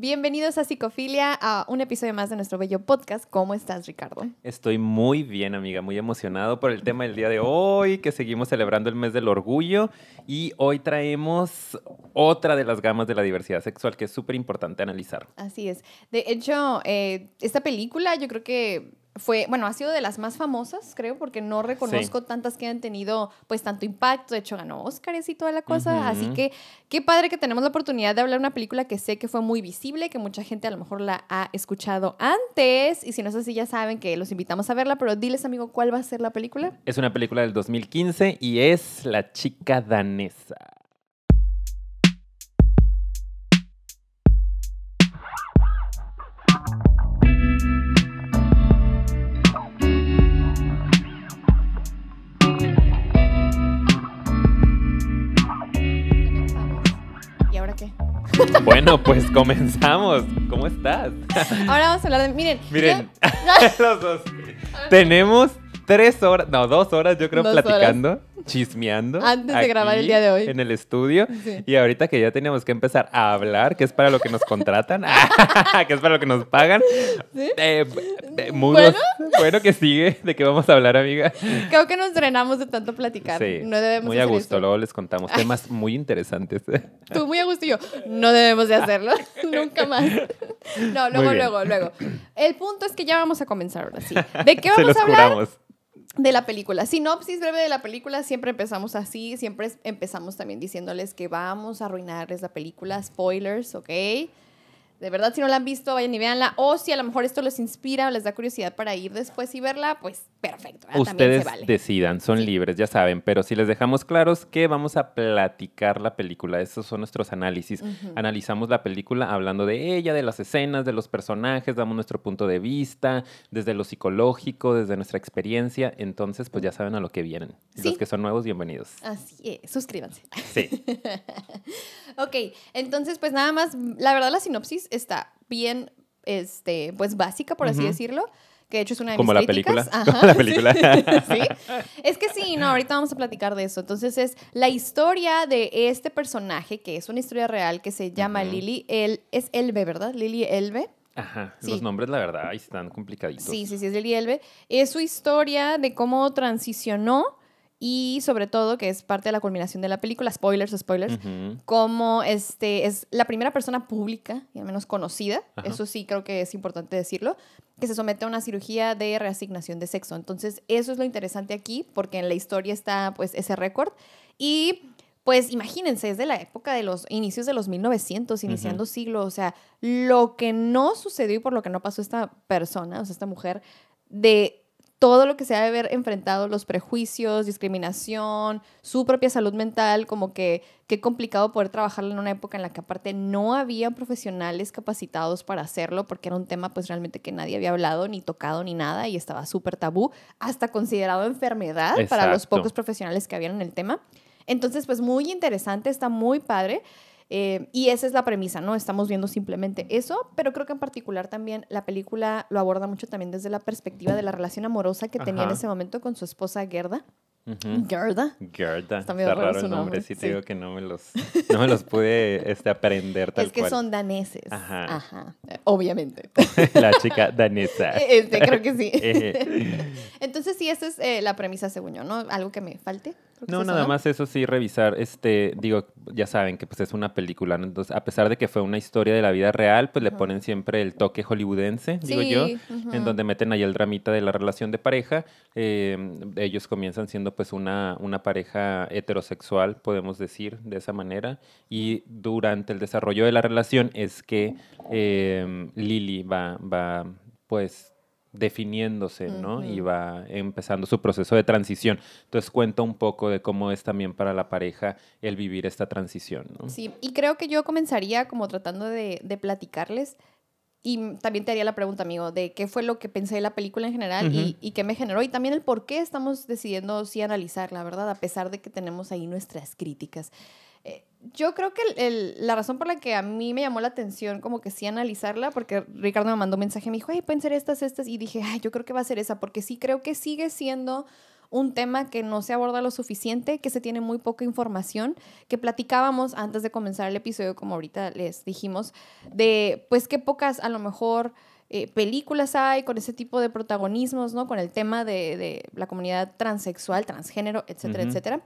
Bienvenidos a Psicofilia, a un episodio más de nuestro bello podcast. ¿Cómo estás, Ricardo? Estoy muy bien, amiga, muy emocionado por el tema del día de hoy, que seguimos celebrando el mes del orgullo y hoy traemos otra de las gamas de la diversidad sexual que es súper importante analizar. Así es. De hecho, eh, esta película yo creo que fue, bueno, ha sido de las más famosas, creo, porque no reconozco tantas que han tenido pues tanto impacto, de hecho ganó Oscars y toda la cosa, así que qué padre que tenemos la oportunidad de hablar de una película que sé que fue muy visible, que mucha gente a lo mejor la ha escuchado antes, y si no es así ya saben que los invitamos a verla, pero diles amigo, ¿cuál va a ser la película? Es una película del 2015 y es La chica danesa. Bueno, pues comenzamos. ¿Cómo estás? Ahora vamos a hablar de. Miren. Miren, los dos. Tenemos tres horas, no, dos horas yo creo platicando chismeando. Antes de grabar el día de hoy. En el estudio. Y ahorita que ya teníamos que empezar a hablar, que es para lo que nos contratan, que es para lo que nos pagan. Eh, ¿Bueno? bueno, que sigue, de qué vamos a hablar, amiga. Creo que nos drenamos de tanto platicar. Sí, no debemos muy a gusto, luego les contamos temas muy interesantes. Tú muy a gusto y yo, no debemos de hacerlo, nunca más. No, luego, luego, luego. El punto es que ya vamos a comenzar ahora sí. ¿De qué vamos a hablar? De la película. Sinopsis breve de la película, siempre empezamos así, siempre empezamos también diciéndoles que vamos a arruinarles la película, spoilers, ¿ok? De verdad, si no la han visto, vayan y véanla. O si a lo mejor esto les inspira o les da curiosidad para ir después y verla, pues perfecto. Ustedes decidan, son libres, ya saben. Pero si les dejamos claros que vamos a platicar la película, esos son nuestros análisis. Analizamos la película hablando de ella, de las escenas, de los personajes, damos nuestro punto de vista, desde lo psicológico, desde nuestra experiencia. Entonces, pues ya saben a lo que vienen. Los que son nuevos, bienvenidos. Así es, suscríbanse. Sí. ok, entonces, pues nada más, la verdad, la sinopsis está bien, este, pues básica, por así decirlo que de hecho es una de Como mis la película. Como la película. sí. Es que sí, no, ahorita vamos a platicar de eso. Entonces es la historia de este personaje, que es una historia real, que se llama Lily. El, es Elbe, ¿verdad? Lily Elbe. Ajá, los nombres, la verdad, están complicaditos. Sí, sí, sí, es Lily Elbe. Es su historia de cómo transicionó y sobre todo, que es parte de la culminación de la película, spoilers, spoilers, como este, es la primera persona pública, y al menos conocida, eso sí creo que es importante decirlo, que se somete a una cirugía de reasignación de sexo. Entonces, eso es lo interesante aquí, porque en la historia está pues ese récord. Y pues imagínense, es de la época de los inicios de los 1900, iniciando siglo, o sea, lo que no sucedió y por lo que no pasó esta persona, o sea, esta mujer, de todo lo que se ha de haber enfrentado, los prejuicios, discriminación, su propia salud mental, como que qué complicado poder trabajarlo en una época en la que aparte no había profesionales capacitados para hacerlo, porque era un tema pues realmente que nadie había hablado, ni tocado, ni nada, y estaba súper tabú, hasta considerado enfermedad para los pocos profesionales que habían en el tema. Entonces, pues muy interesante, está muy padre. Eh, y esa es la premisa, ¿no? Estamos viendo simplemente eso, pero creo que en particular también la película lo aborda mucho también desde la perspectiva de la relación amorosa que tenía en ese momento con su esposa Gerda. Gerda. Gerda. Está, raro, el nombre, sí, te digo que no me los, no me los pude este, aprender tal Es que son daneses. Ajá. Ajá. Obviamente. la chica danesa. Este, creo que sí. Entonces sí, esa es eh, la premisa según yo, ¿no? Algo que me falte. No, nada más eso sí, revisar, este, digo, ya saben que pues es una película, entonces a pesar de que fue una historia de la vida real, pues le ponen siempre el toque hollywoodense, digo yo, en donde meten ahí el dramita de la relación de pareja. Em, ellos comienzan siendo pues una, una pareja heterosexual, podemos decir de esa manera, y durante el desarrollo de la relación es que eh, Lily va, va pues definiéndose, ¿no? Y va empezando su proceso de transición. Entonces cuenta un poco de cómo es también para la pareja el vivir esta transición, ¿no? Sí, y creo que yo comenzaría como tratando de, platicarles y también te haría la pregunta, amigo, de qué fue lo que pensé de la película en general y, y, qué me generó y también el por qué estamos decidiendo sí analizar, la verdad, a pesar de que tenemos ahí nuestras críticas. Yo creo que la razón por la que a mí me llamó la atención como que sí analizarla, porque Ricardo me mandó un mensaje, me dijo, ay, pueden ser estas, estas, y dije, ay, yo creo que va a ser esa, porque sí creo que sigue siendo un tema que no se aborda lo suficiente, que se tiene muy poca información, que platicábamos antes de comenzar el episodio, como ahorita les dijimos, de pues qué pocas a lo mejor eh, películas hay con ese tipo de protagonismos, ¿no? Con el tema de, de la comunidad transexual, transgénero, etcétera, etcétera.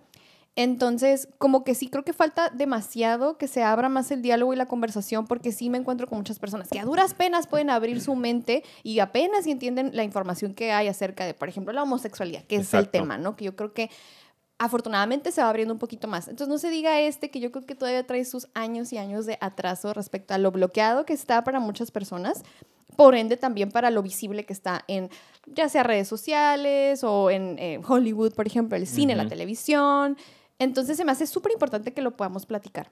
Entonces, como que sí creo que falta demasiado que se abra más el diálogo y la conversación, porque sí me encuentro con muchas personas que a duras penas pueden abrir su mente y apenas entienden la información que hay acerca de, por ejemplo, la homosexualidad, que es el tema, ¿no? Que yo creo que afortunadamente se va abriendo un poquito más. Entonces no se diga este que yo creo que todavía trae sus años y años de atraso respecto a lo bloqueado que está para muchas personas, por ende también para lo visible que está en ya sea redes sociales o en eh, Hollywood, por ejemplo, el cine, la televisión. Entonces se me hace súper importante que lo podamos platicar.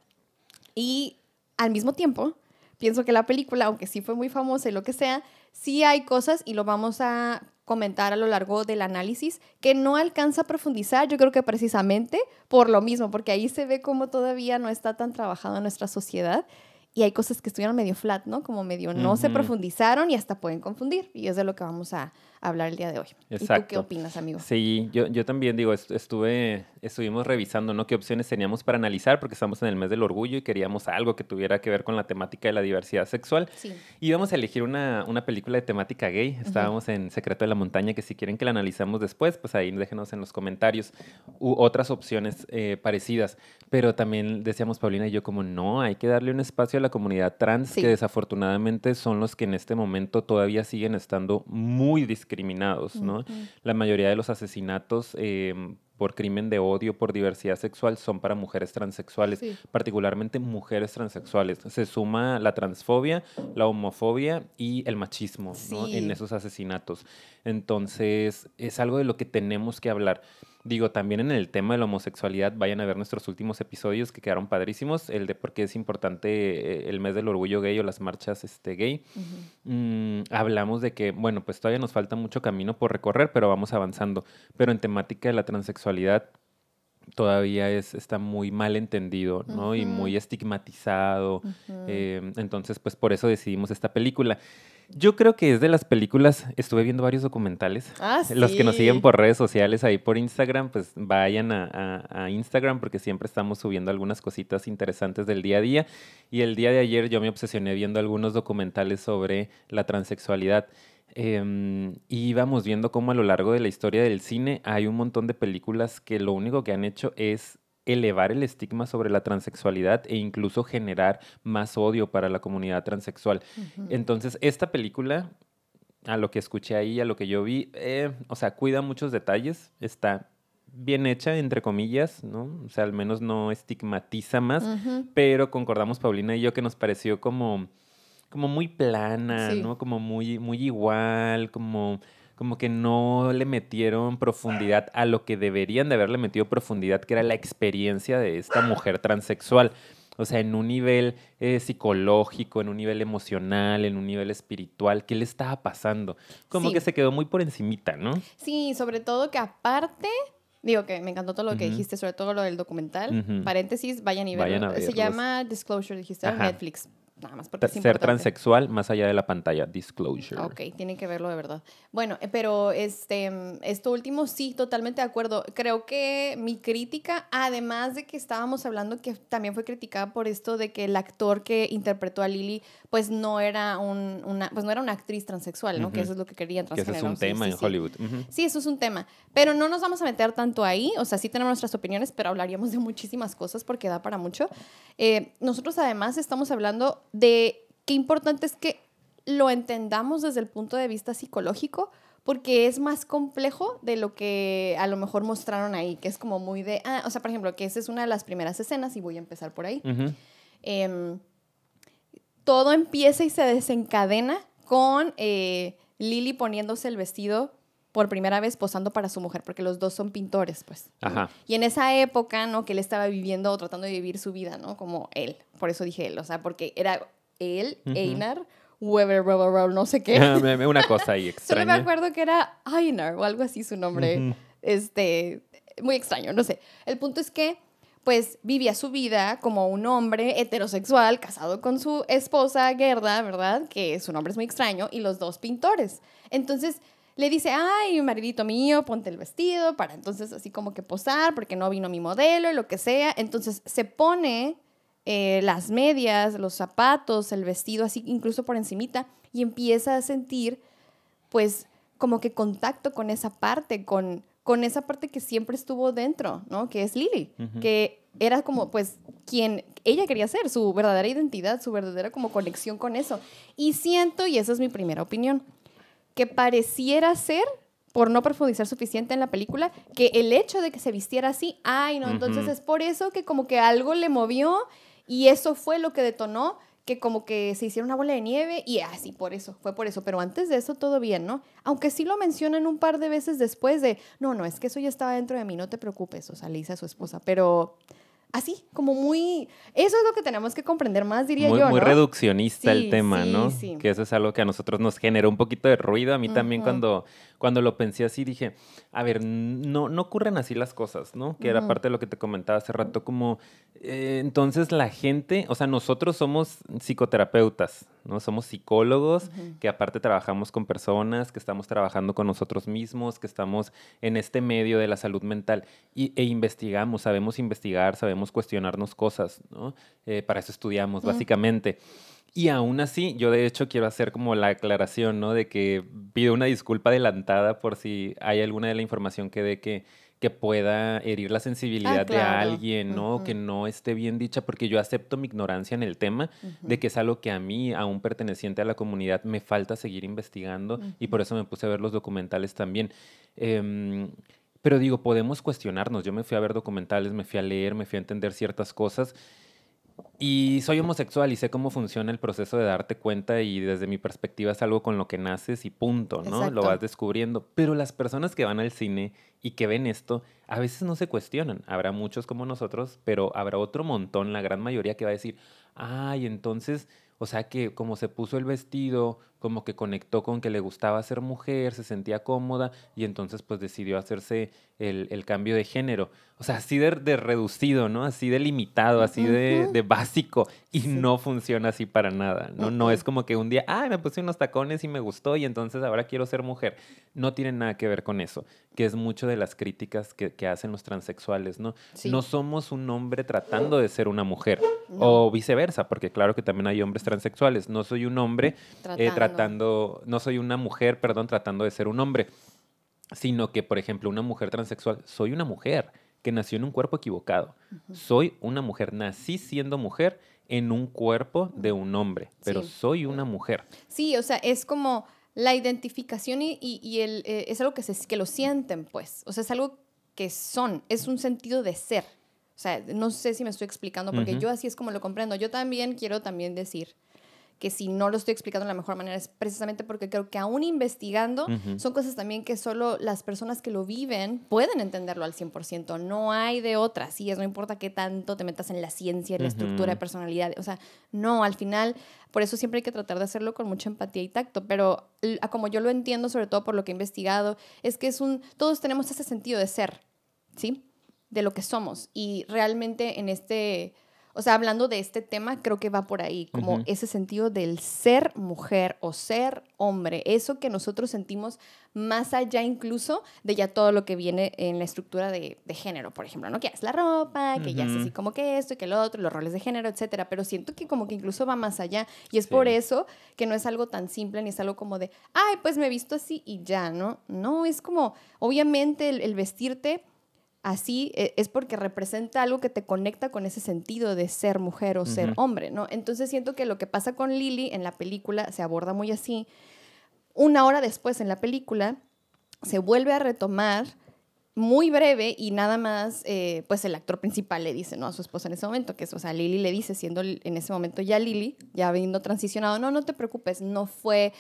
Y al mismo tiempo, pienso que la película, aunque sí fue muy famosa y lo que sea, sí hay cosas, y lo vamos a comentar a lo largo del análisis, que no alcanza a profundizar, yo creo que precisamente por lo mismo, porque ahí se ve como todavía no está tan trabajado en nuestra sociedad y hay cosas que estuvieron medio flat, ¿no? Como medio no se profundizaron y hasta pueden confundir. Y es de lo que vamos a, hablar el día de hoy. Exacto. ¿Y tú qué opinas, amigo? Sí, yo, yo también digo, estuve, estuvimos revisando, ¿no? ¿Qué opciones teníamos para analizar? Porque estamos en el mes del orgullo y queríamos algo que tuviera que ver con la temática de la diversidad sexual. Sí. Y íbamos a elegir una, una película de temática gay. Estábamos en Secreto de la Montaña, que si quieren que la analicemos después, pues ahí déjenos en los comentarios u otras opciones eh, parecidas. Pero también decíamos Paulina y yo como, no, hay que darle un espacio a la comunidad trans, que desafortunadamente son los que en este momento todavía siguen estando muy discriminados discriminados, ¿no? La mayoría de los asesinatos em, por crimen de odio por diversidad sexual son para mujeres transexuales, particularmente mujeres transexuales. Se suma la transfobia, la homofobia y el machismo ¿no? en esos asesinatos. Entonces, es algo de lo que tenemos que hablar. Digo, también en el tema de la homosexualidad, vayan a ver nuestros últimos episodios que quedaron padrísimos, el de por qué es importante eh, el mes del orgullo gay o las marchas este, gay. Mm, hablamos de que, bueno, pues todavía nos falta mucho camino por recorrer, pero vamos avanzando. Pero en temática de la transexualidad, todavía es, está muy mal entendido, ¿no? Y muy estigmatizado. Eh, entonces, pues por eso decidimos esta película. Yo creo que es de las películas, estuve viendo varios documentales. Ah, Los que nos siguen por redes sociales, ahí por Instagram, pues vayan a, Instagram porque siempre estamos subiendo algunas cositas interesantes del día a día. Y el día de ayer yo me obsesioné viendo algunos documentales sobre la transexualidad. Em, y íbamos viendo cómo a lo largo de la historia del cine hay un montón de películas que lo único que han hecho es elevar el estigma sobre la transexualidad e incluso generar más odio para la comunidad transexual. Entonces, esta película, a lo que escuché ahí, a lo que yo vi, eh, o sea, cuida muchos detalles, está bien hecha, entre comillas, ¿no? O sea, al menos no estigmatiza más, pero concordamos Paulina y yo que nos pareció como, como muy plana, ¿no? Como muy, muy igual, como como que no le metieron profundidad a lo que deberían de haberle metido profundidad, que era la experiencia de esta mujer transexual. O sea, en un nivel eh, psicológico, en un nivel emocional, en un nivel espiritual, ¿qué le estaba pasando? Como que se quedó muy por encimita, ¿no? Sí, sobre todo que aparte, digo que me encantó todo lo que dijiste, sobre todo lo del documental. Paréntesis, vayan y verlo. Se llama Disclosure, dijiste, en Netflix nada más porque Ser transexual más allá de la pantalla, disclosure. Ok, tienen que verlo de verdad. Bueno, eh, pero este, esto último sí, totalmente de acuerdo. Creo que mi crítica, además de que estábamos hablando que también fue criticada por esto de que el actor que interpretó a Lily, pues no era un, una, pues no era una actriz transexual, ¿no? Que eso es lo que querían transgénero. Que eso es un tema en Hollywood. Sí, eso es un tema. Pero no nos vamos a meter tanto ahí, o sea, sí tenemos nuestras opiniones, pero hablaríamos de muchísimas cosas porque da para mucho. Eh, nosotros además estamos hablando de qué importante es que lo entendamos desde el punto de vista psicológico, porque es más complejo de lo que a lo mejor mostraron ahí, que es como muy de, ah, o sea, por ejemplo, que esa es una de las primeras escenas y voy a empezar por ahí. Todo empieza y se desencadena con eh, Lily poniéndose el vestido por primera vez posando para su mujer, porque los dos son pintores, pues. Ajá. Y en esa época, ¿no? Que él estaba viviendo o tratando de vivir su vida, ¿no? Como él. Por eso dije él, o sea, porque era él, Einar, Weber, no sé qué. Una cosa ahí extraña. Solo me acuerdo que era Einar o algo así su nombre. Este, muy extraño, no sé. El punto es que pues vivía su vida como un hombre heterosexual casado con su esposa Gerda, ¿verdad? Que su nombre es muy extraño, y los dos pintores. Entonces, le dice, ay, maridito mío, ponte el vestido para entonces así como que posar porque no vino mi modelo lo que sea. Entonces se pone eh, las medias, los zapatos, el vestido así incluso por encimita y empieza a sentir pues como que contacto con esa parte, con, con esa parte que siempre estuvo dentro, ¿no? Que es Lily, que era como pues quien ella quería ser, su verdadera identidad, su verdadera como conexión con eso. Y siento, y esa es mi primera opinión, que pareciera ser, por no profundizar suficiente en la película, que el hecho de que se vistiera así, ay, no, entonces es por eso que como que algo le movió y eso fue lo que detonó que como que se hiciera una bola de nieve y así, por eso, fue por eso. Pero antes de eso todo bien, ¿no? Aunque sí lo mencionan un par de veces después de, no, no, es que eso ya estaba dentro de mí, no te preocupes, o sea, le dice a su esposa, pero así, como muy... Eso es lo que tenemos que comprender más, diría yo. ¿no? Muy reduccionista el tema, ¿no? Que eso es algo que a nosotros nos generó un poquito de ruido. A mí también cuando, cuando lo pensé así dije, a ver, no, no ocurren así las cosas, ¿no? Que era parte de lo que te comentaba hace rato, como eh, entonces la gente, o sea, nosotros somos psicoterapeutas, ¿no? Somos psicólogos que aparte trabajamos con personas, que estamos trabajando con nosotros mismos, que estamos en este medio de la salud mental y, e investigamos, sabemos investigar, sabemos cuestionarnos cosas, ¿no? Eh, para eso estudiamos, básicamente. Y aún así, yo de hecho quiero hacer como la aclaración, ¿no? De que pido una disculpa adelantada por si hay alguna de la información que dé que que pueda herir la sensibilidad de alguien, ¿no? Que no esté bien dicha, porque yo acepto mi ignorancia en el tema, de que es algo que a mí, aún perteneciente a la comunidad, me falta seguir investigando y por eso me puse a ver los documentales también. Em, pero digo, podemos cuestionarnos. Yo me fui a ver documentales, me fui a leer, me fui a entender ciertas cosas y soy homosexual y sé cómo funciona el proceso de darte cuenta y desde mi perspectiva es algo con lo que naces y punto, ¿no? Lo vas descubriendo. Pero las personas que van al cine y que ven esto, a veces no se cuestionan. Habrá muchos como nosotros, pero habrá otro montón, la gran mayoría que va a decir, ay, entonces o sea que como se puso el vestido, como que conectó con que le gustaba ser mujer, se sentía cómoda y entonces pues decidió hacerse el, cambio de género. O sea, así de, reducido, ¿no? Así de limitado, así de, básico y no funciona así para nada, ¿no? No es como que un día, ay, me puse unos tacones y me gustó y entonces ahora quiero ser mujer. No tiene nada que ver con eso, que es mucho de las críticas que, hacen los transexuales, ¿no? No somos un hombre tratando de ser una mujer o viceversa, porque claro que también hay hombres transexuales. No soy un hombre eh, tratando, no soy una mujer, perdón, tratando de ser un hombre, sino que, por ejemplo, una mujer transexual, soy una mujer que nació en un cuerpo equivocado. Soy una mujer, nací siendo mujer en un cuerpo de un hombre, pero soy una mujer. Sí, o sea, es como la identificación y, el, eh, es algo que, se, que lo sienten, pues. O sea, es algo que son, es un sentido de ser. O sea, no sé si me estoy explicando, porque yo así es como lo comprendo. Yo también quiero también decir que si no lo estoy explicando de la mejor manera es precisamente porque creo que aún investigando son cosas también que solo las personas que lo viven pueden entenderlo al 100%. No hay de otra, sí, es no importa qué tanto te metas en la ciencia, en la estructura de personalidad, o sea, no, al final, por eso siempre hay que tratar de hacerlo con mucha empatía y tacto, pero como yo lo entiendo, sobre todo por lo que he investigado, es que es un, todos tenemos ese sentido de ser, ¿sí? De lo que somos. Y realmente en este o sea, hablando de este tema, creo que va por ahí, como ese sentido del ser mujer o ser hombre, eso que nosotros sentimos más allá incluso de ya todo lo que viene en la estructura de, género, por ejemplo, ¿no? Que es la ropa, que ya es así como que esto y que lo otro, los roles de género, etcétera, pero siento que como que incluso va más allá y es por eso que no es algo tan simple ni es algo como de, ay, pues me he visto así y ya, ¿no? No, es como, obviamente el vestirte así eh, es porque representa algo que te conecta con ese sentido de ser mujer o ser hombre, ¿no? Entonces siento que lo que pasa con Lily en la película se aborda muy así. Una hora después en la película se vuelve a retomar muy breve y nada más, eh, pues el actor principal le dice, ¿no? A su esposa en ese momento, que es, o sea, Lily le dice, siendo en ese momento ya Lily, ya habiendo transicionado, no, no te preocupes, no fue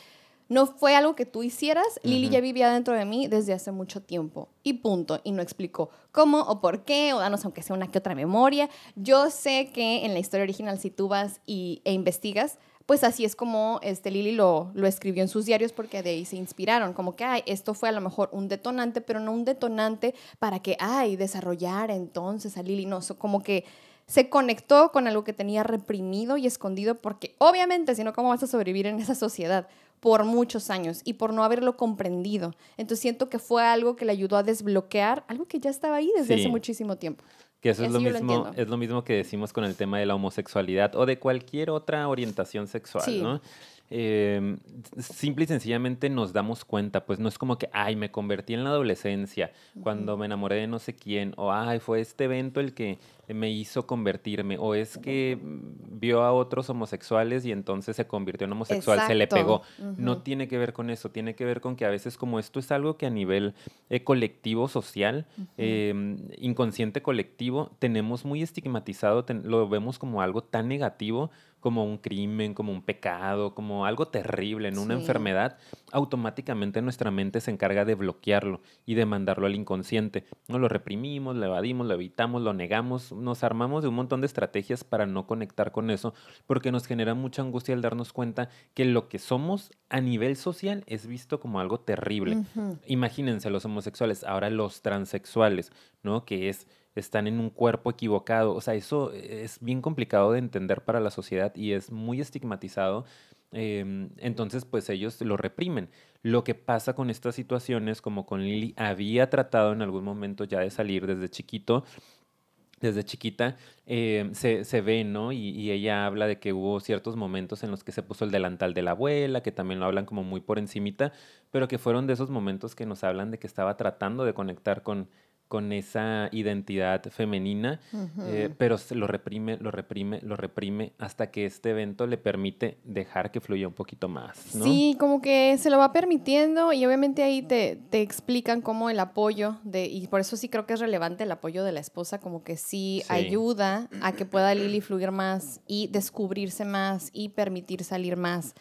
no fue algo que tú hicieras. Lili ya vivía dentro de mí desde hace mucho tiempo. Y punto. Y no explicó cómo o por qué, o danos aunque sea una que otra memoria. Yo sé que en la historia original, si tú vas y, e investigas, pues así es como este, Lili lo, lo escribió en sus diarios porque de ahí se inspiraron. Como que, ay, esto fue a lo mejor un detonante, pero no un detonante para que, ay, desarrollar entonces a Lili. No, como que se conectó con algo que tenía reprimido y escondido, porque obviamente, si no, ¿cómo vas a sobrevivir en esa sociedad? por muchos años y por no haberlo comprendido. Entonces siento que fue algo que le ayudó a desbloquear algo que ya estaba ahí desde hace muchísimo tiempo. Que eso es lo, mismo, es lo mismo que decimos con el tema de la homosexualidad o de cualquier otra orientación sexual, ¿no? eh, simple y sencillamente nos damos cuenta, pues no es como que, ay, me convertí en la adolescencia cuando me enamoré de no sé quién, o ay, fue este evento el que me hizo convertirme, o es que vio a otros homosexuales y entonces se convirtió en homosexual, se le pegó. No tiene que ver con eso, tiene que ver con que a veces como esto es algo que a nivel eh, colectivo, social, em, inconsciente colectivo, tenemos muy estigmatizado, lo vemos como algo tan negativo como un crimen, como un pecado, como algo terrible, en una enfermedad, automáticamente nuestra mente se encarga de bloquearlo y de mandarlo al inconsciente. No lo reprimimos, lo evadimos, lo evitamos, lo negamos, nos armamos de un montón de estrategias para no conectar con eso, porque nos genera mucha angustia al darnos cuenta que lo que somos a nivel social es visto como algo terrible. Imagínense los homosexuales, ahora los transexuales, ¿no? Que es están en un cuerpo equivocado. O sea, eso es bien complicado de entender para la sociedad y es muy estigmatizado. Em, entonces, pues ellos lo reprimen. Lo que pasa con estas situaciones, como con Lily, había tratado en algún momento ya de salir desde chiquito, desde chiquita em, se, ve, ¿no? Y, y, ella habla de que hubo ciertos momentos en los que se puso el delantal de la abuela, que también lo hablan como muy por encimita, pero que fueron de esos momentos que nos hablan de que estaba tratando de conectar con, con esa identidad femenina, eh, pero lo reprime, lo reprime, lo reprime hasta que este evento le permite dejar que fluya un poquito más. Sí, como que se lo va permitiendo y obviamente ahí te, te, explican cómo el apoyo de, y por eso sí creo que es relevante el apoyo de la esposa, como que sí, ayuda a que pueda Lily fluir más y descubrirse más y permitir salir más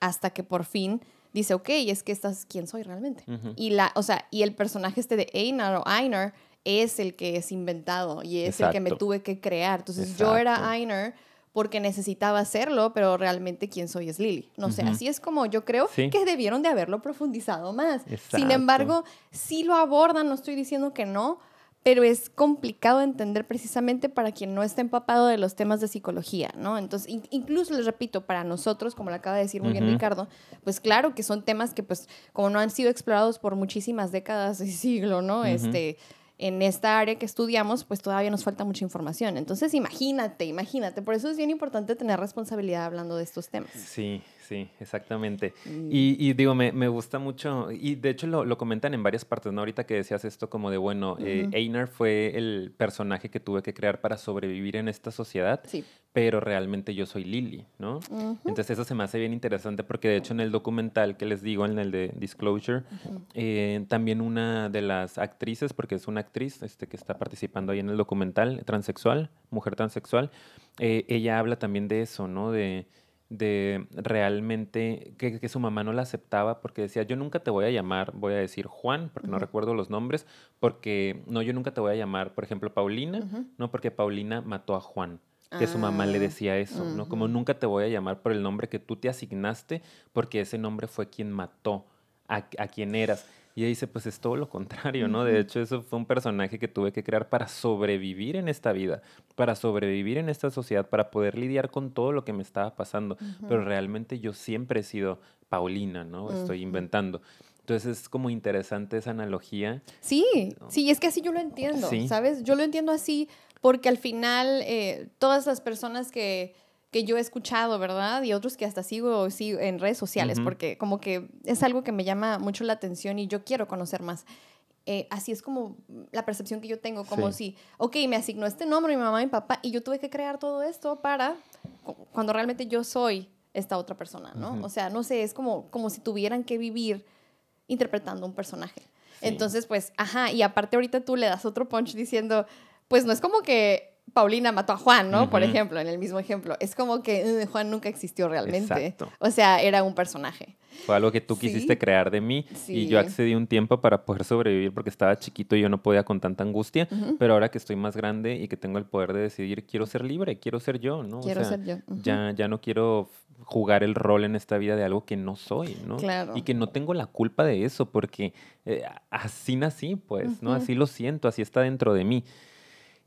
hasta que por fin dice, ok, es que estás quién soy realmente. Y la, o sea, y el personaje este de Einar o Einar es el que es inventado y es el que me tuve que crear. Entonces yo era Einar porque necesitaba hacerlo, pero realmente quién soy es Lily. No sé, así es como yo creo que debieron de haberlo profundizado más. Sin embargo, sí lo abordan, no estoy diciendo que no, pero es complicado de entender precisamente para quien no está empapado de los temas de psicología, ¿no? Entonces, incluso les repito, para nosotros, como lo acaba de decir muy bien Ricardo, pues claro que son temas que pues como no han sido explorados por muchísimas décadas y siglo, ¿no? Este en esta área que estudiamos, pues todavía nos falta mucha información. Entonces, imagínate, imagínate. Por eso es bien importante tener responsabilidad hablando de estos temas. Sí, Sí, exactamente. Mm. Y, digo, me, me, gusta mucho, y de hecho lo, lo, comentan en varias partes, ¿no? Ahorita que decías esto como de, bueno, eh, Einar fue el personaje que tuve que crear para sobrevivir en esta sociedad, sí. Pero realmente yo soy Lily, ¿no? Entonces eso se me hace bien interesante porque de hecho en el documental que les digo, en el de Disclosure, eh, también una de las actrices, porque es una actriz este, que está participando ahí en el documental, transexual, mujer transexual, eh, ella habla también de eso, ¿no? De de realmente que, su mamá no la aceptaba porque decía, yo nunca te voy a llamar, voy a decir Juan, porque no recuerdo los nombres, porque no, yo nunca te voy a llamar, por ejemplo, Paulina, no, porque Paulina mató a Juan que su mamá le ah, decía eso, ¿no? Como nunca te voy a llamar por el nombre que tú te asignaste, porque ese nombre fue quien mató a, a quien eras. Y ella dice, pues es todo lo contrario, ¿no? De hecho, eso fue un personaje que tuve que crear para sobrevivir en esta vida, para sobrevivir en esta sociedad, para poder lidiar con todo lo que me estaba pasando. Pero realmente yo siempre he sido Paulina, ¿no? Estoy inventando. Entonces es como interesante esa analogía. Sí, sí, es que así yo lo entiendo, ¿sabes? Yo lo entiendo así porque al final eh, todas las personas que que yo he escuchado, ¿verdad? Y otros que hasta sigo, sigo en redes sociales, porque como que es algo que me llama mucho la atención y yo quiero conocer más. Eh, así es como la percepción que yo tengo, como si, ok, me asignó este nombre mi mamá y mi papá y yo tuve que crear todo esto para cuando realmente yo soy esta otra persona, ¿no? O sea, no sé, es como, como si tuvieran que vivir interpretando un personaje. Entonces, pues, ajá, y aparte ahorita tú le das otro punch diciendo, pues no es como que Paulina mató a Juan, ¿no? Por ejemplo, en el mismo ejemplo. Es como que Juan nunca existió realmente. Exacto. O sea, era un personaje. Fue algo que tú quisiste crear de mí y yo accedí un tiempo para poder sobrevivir porque estaba chiquito y yo no podía con tanta angustia, pero ahora que estoy más grande y que tengo el poder de decidir, quiero ser libre, quiero ser yo, ¿no? Quiero ser yo. ya, ya no quiero jugar el rol en esta vida de algo que no soy, ¿no? Claro. Y que no tengo la culpa de eso porque eh, así nací, pues, ¿no? Así lo siento, así está dentro de mí.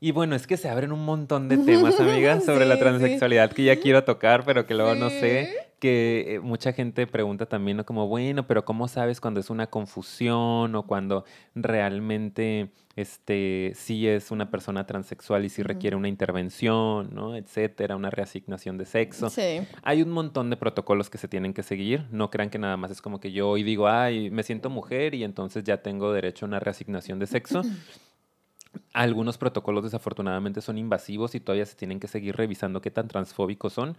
Y bueno, es que se abren un montón de temas, amigas, sobre la transexualidad que ya quiero tocar, pero que luego no sé. Que eh, mucha gente pregunta también, ¿no? Como, bueno, pero ¿cómo sabes cuando es una confusión o cuando realmente este, sí es una persona transexual y sí requiere una intervención, ¿no? Etcétera, una reasignación de sexo. Sí. Hay un montón de protocolos que se tienen que seguir. No crean que nada más es como que yo hoy digo, ay, me siento mujer y entonces ya tengo derecho a una reasignación de sexo. Algunos protocolos desafortunadamente son invasivos y todavía se tienen que seguir revisando qué tan transfóbicos son,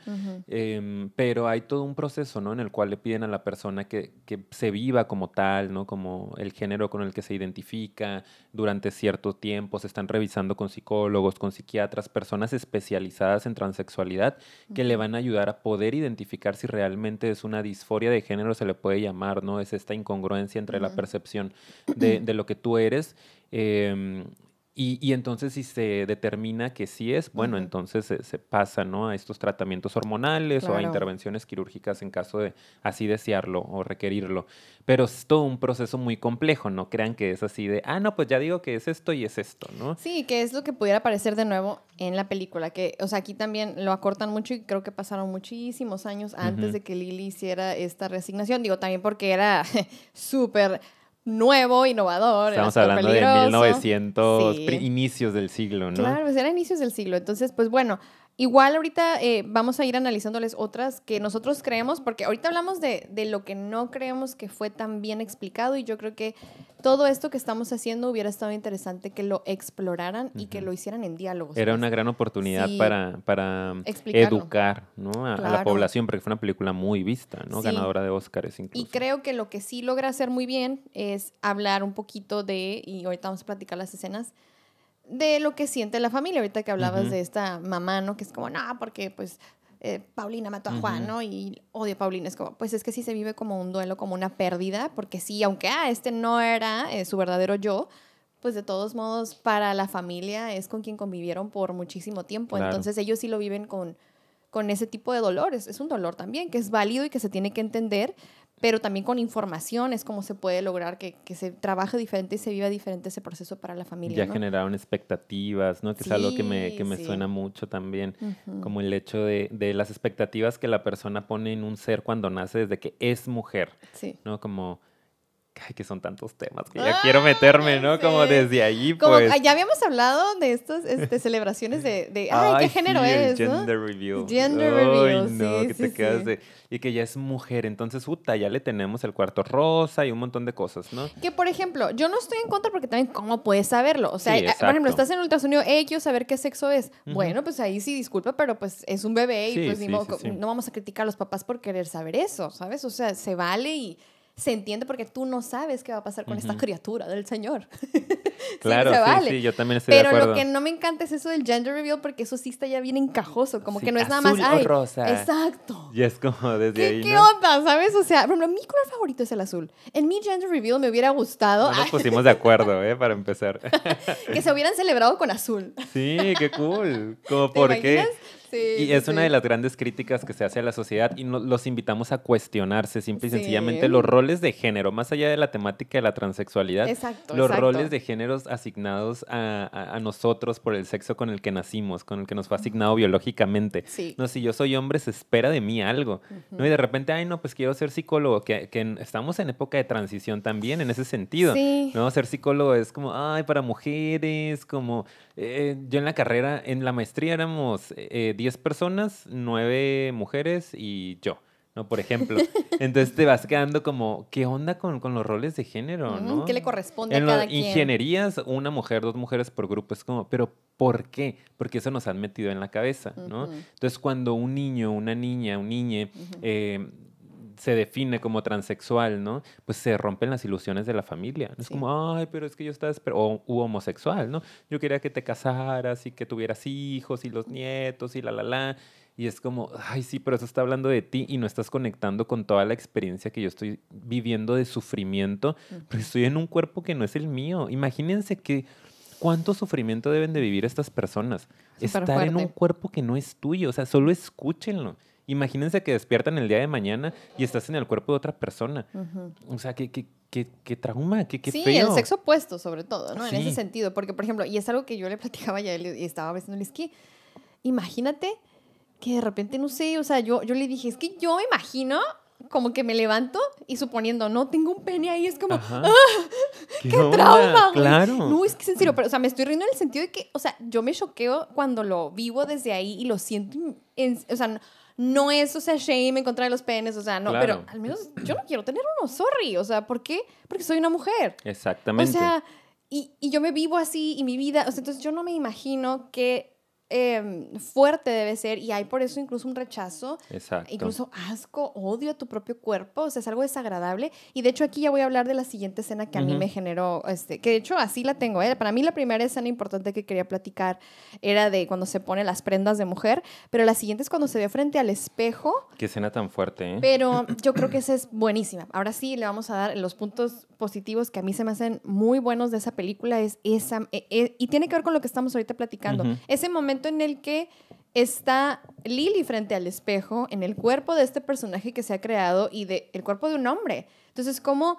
em, pero hay todo un proceso ¿no? en el cual le piden a la persona que, que, se viva como tal, ¿no? como el género con el que se identifica durante cierto tiempo, se están revisando con psicólogos, con psiquiatras, personas especializadas en transexualidad que le van a ayudar a poder identificar si realmente es una disforia de género, se le puede llamar, ¿no? Es esta incongruencia entre la percepción de, de, lo que tú eres. Eh, y, entonces si se determina que sí es, bueno, entonces se, pasa ¿no? a estos tratamientos hormonales o a intervenciones quirúrgicas en caso de así desearlo o requerirlo. Pero es todo un proceso muy complejo, no crean que es así de, ah, no, pues ya digo que es esto y es esto, ¿no? Sí, que es lo que pudiera aparecer de nuevo en la película, que, o sea, aquí también lo acortan mucho y creo que pasaron muchísimos años antes de que Lily hiciera esta resignación, digo, también porque era súper nuevo, innovador. Estamos hablando de 1900, inicios del siglo, ¿no? Claro, pues era inicios del siglo. Entonces, pues bueno, Igual ahorita eh, vamos a ir analizándoles otras que nosotros creemos, porque ahorita hablamos de, de, lo que no creemos que fue tan bien explicado y yo creo que todo esto que estamos haciendo hubiera estado interesante que lo exploraran y que lo hicieran en diálogos. Era pues. una gran oportunidad para, para educar ¿no? a, la población, porque fue una película muy vista, ¿no? ganadora de Oscars incluso. Y creo que lo que sí logra hacer muy bien es hablar un poquito de, y ahorita vamos a platicar las escenas, de lo que siente la familia. Ahorita que hablabas de esta mamá, ¿no? Que es como, no, porque pues eh, Paulina mató a Juan, ¿no? Y odio a Paulina. Es como, pues es que sí se vive como un duelo, como una pérdida, porque sí, aunque ah, este no era eh, su verdadero yo, pues de todos modos para la familia es con quien convivieron por muchísimo tiempo. Entonces ellos sí lo viven con, con ese tipo de dolores. Es un dolor también que es válido y que se tiene que entender, pero también con información es como se puede lograr que, que, se trabaje diferente y se viva diferente ese proceso para la familia. Ya generaron expectativas, ¿no? Que es algo que me, que me suena mucho también, como el hecho de, de, las expectativas que la persona pone en un ser cuando nace desde que es mujer, ¿no? Como Ay, que son tantos temas que ya quiero meterme, ¿no? Como desde allí, pues. ya habíamos hablado de estas este, celebraciones de, de ay, ¿qué género es? Gender reveal. Gender reveal, no, que te quedas de... Y que ya es mujer, entonces, puta, ya le tenemos el cuarto rosa y un montón de cosas, ¿no? Que, por ejemplo, yo no estoy en contra porque también, ¿cómo puedes saberlo? O sea, por ejemplo, estás en ultrasonido, hey, quiero saber qué sexo es. Bueno, pues ahí sí, disculpa, pero pues es un bebé y pues no vamos a criticar a los papás por querer saber eso, ¿sabes? O sea, se vale y se entiende porque tú no sabes qué va a pasar con esta criatura del Señor. claro, sí, sí, yo también estoy Pero de acuerdo. lo que no me encanta es eso del gender reveal porque eso sí está ya bien encajoso, como que no es nada más ay, rosa. Exacto. Y es como desde ahí, ¿Qué onda, sabes? O sea, por ejemplo, mi color favorito es el azul. En mi gender reveal me hubiera gustado. No nos pusimos de acuerdo, ¿eh? Para empezar. que se hubieran celebrado con azul. Sí, qué cool. Como por qué y es una de las grandes críticas que se hace a la sociedad y los invitamos a cuestionarse simple y sencillamente los roles de género, más allá de la temática de la transexualidad, los roles de géneros asignados a, nosotros por el sexo con el que nacimos, con el que nos fue asignado biológicamente. No, si yo soy hombre, se espera de mí algo. ¿no? Y de repente, ay, no, pues quiero ser psicólogo, que, que estamos en época de transición también en ese sentido. ¿no? Ser psicólogo es como, ay, para mujeres, como eh, yo en la carrera, en la maestría éramos 10 eh, personas, 9 mujeres y yo. ¿no? Por ejemplo. Entonces te vas quedando como, ¿qué onda con, con los roles de género? ¿no? ¿Qué le corresponde a cada quien? Ingenierías, una mujer, dos mujeres por grupo. Es como, ¿pero por qué? Porque eso nos han metido en la cabeza, ¿no? Entonces cuando un niño, una niña, un niñe se define como transexual, ¿no? Pues se rompen las ilusiones de la familia. Es como, ay, pero es que yo estaba o u homosexual, ¿no? Yo quería que te casaras y que tuvieras hijos y los nietos y la, la, la. Y es como, ay, sí, pero eso está hablando de ti y no estás conectando con toda la experiencia que yo estoy viviendo de sufrimiento, pero estoy en un cuerpo que no es el mío. Imagínense que cuánto sufrimiento deben de vivir estas personas. Estar en un cuerpo que no es tuyo, o sea, solo escúchenlo Imagínense que despiertan el día de mañana y estás en el cuerpo de otra persona. O sea, qué, qué, qué, qué trauma, qué, qué sí, feo. el sexo opuesto, sobre todo, ¿no? En ese sentido. Porque, por ejemplo, y es algo que yo le platicaba ya y estaba diciéndole, es que imagínate que de repente, no sé, o sea, yo, yo le dije, es que yo me imagino como que me levanto y suponiendo, no, tengo un pene ahí, es como, ¡ah! ¡Qué, trauma! Claro. No, es que es en serio, pero, o sea, me estoy riendo en el sentido de que, o sea, yo me choqueo cuando lo vivo desde ahí y lo siento, o sea, no, es, o sea, shame encontrar los penes, o sea, no, pero al menos yo no quiero tener uno, sorry, o sea, ¿por qué? Porque soy una mujer. Exactamente. O sea, y, y yo me vivo así y mi vida, o sea, entonces yo no me imagino que Em, fuerte debe ser y hay por eso incluso un rechazo, Exacto. incluso asco, odio a tu propio cuerpo, o sea, es algo desagradable. Y de hecho aquí ya voy a hablar de la siguiente escena que a mí me generó, este, que de hecho así la tengo, ¿eh? para mí la primera escena importante que quería platicar era de cuando se pone las prendas de mujer, pero la siguiente es cuando se ve frente al espejo. Qué escena tan fuerte, ¿eh? Pero yo creo que esa es buenísima. Ahora sí le vamos a dar los puntos positivos que a mí se me hacen muy buenos de esa película, es esa, e, e, y tiene que ver con lo que estamos ahorita platicando. Ese momento en el que está Lily frente al espejo en el cuerpo de este personaje que se ha creado y de el cuerpo de un hombre. Entonces, cómo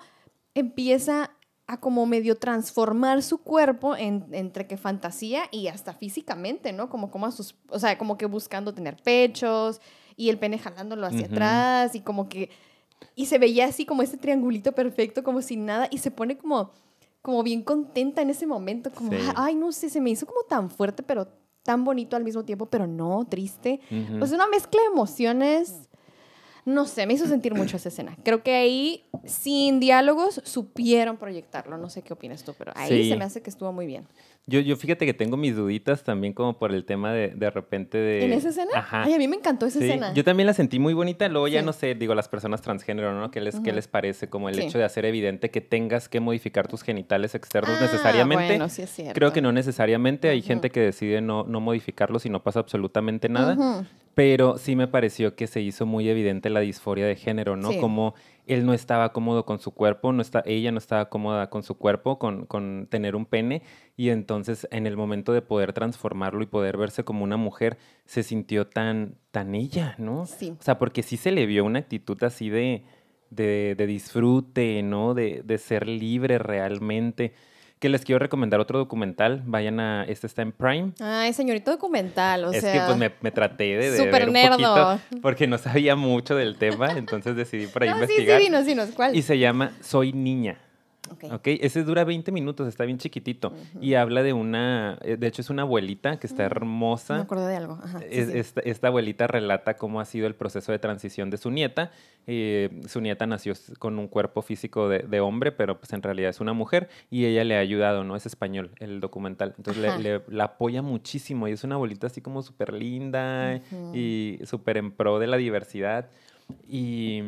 empieza a como medio transformar su cuerpo entre que fantasía y hasta físicamente, ¿no? Como, como a sus, o sea, como que buscando tener pechos y el pene jalándolo hacia atrás y como que, y se veía así como ese triangulito perfecto, como sin nada, y se pone como, como bien contenta en ese momento, como, ay, no sé, se me hizo como tan fuerte, pero tan bonito al mismo tiempo, pero no triste. Pues una mezcla de emociones no sé, me hizo sentir mucho esa escena. Creo que ahí, sin diálogos, supieron proyectarlo. No sé qué opinas tú, pero ahí se me hace que estuvo muy bien. Yo, yo fíjate que tengo mis duditas también como por el tema de de repente de... ¿En esa escena? Ajá. Ay, a mí me encantó esa escena. Yo también la sentí muy bonita. Luego ya no sé, digo, las personas transgénero, ¿no? ¿Qué les, ¿qué les parece? Como el hecho de hacer evidente que tengas que modificar tus genitales externos ah, necesariamente. Bueno, sí es cierto. Creo que no necesariamente. Hay gente que decide no, no modificarlos y no pasa absolutamente nada. Pero sí me pareció que se hizo muy evidente la disforia de género, ¿no? Como él no estaba cómodo con su cuerpo, no está, ella no estaba cómoda con su cuerpo, con, con, tener un pene, y entonces en el momento de poder transformarlo y poder verse como una mujer, se sintió tan, tan ella, ¿no? Sí. O sea, porque sí se le vio una actitud así de, de, de disfrute, ¿no? De, de ser libre realmente que les quiero recomendar otro documental. Vayan a, este está en Prime. Ay, señorito documental, o sea. Es que pues me, traté de, de ver un poquito porque no sabía mucho del tema, entonces decidí por ahí investigar. Sí, sí, dinos, dinos, ¿cuál? Y se llama Soy Niña. Okay. Ese dura 20 minutos, está bien chiquitito. Y habla de una, eh, de hecho es una abuelita que está hermosa. Me acuerdo de algo. Esta, abuelita relata cómo ha sido el proceso de transición de su nieta. Eh, su nieta nació con un cuerpo físico de, hombre, pero pues en realidad es una mujer y ella le ha ayudado, ¿no? Es español el documental. Entonces le, la apoya muchísimo y es una abuelita así como súper linda y súper en pro de la diversidad. Y,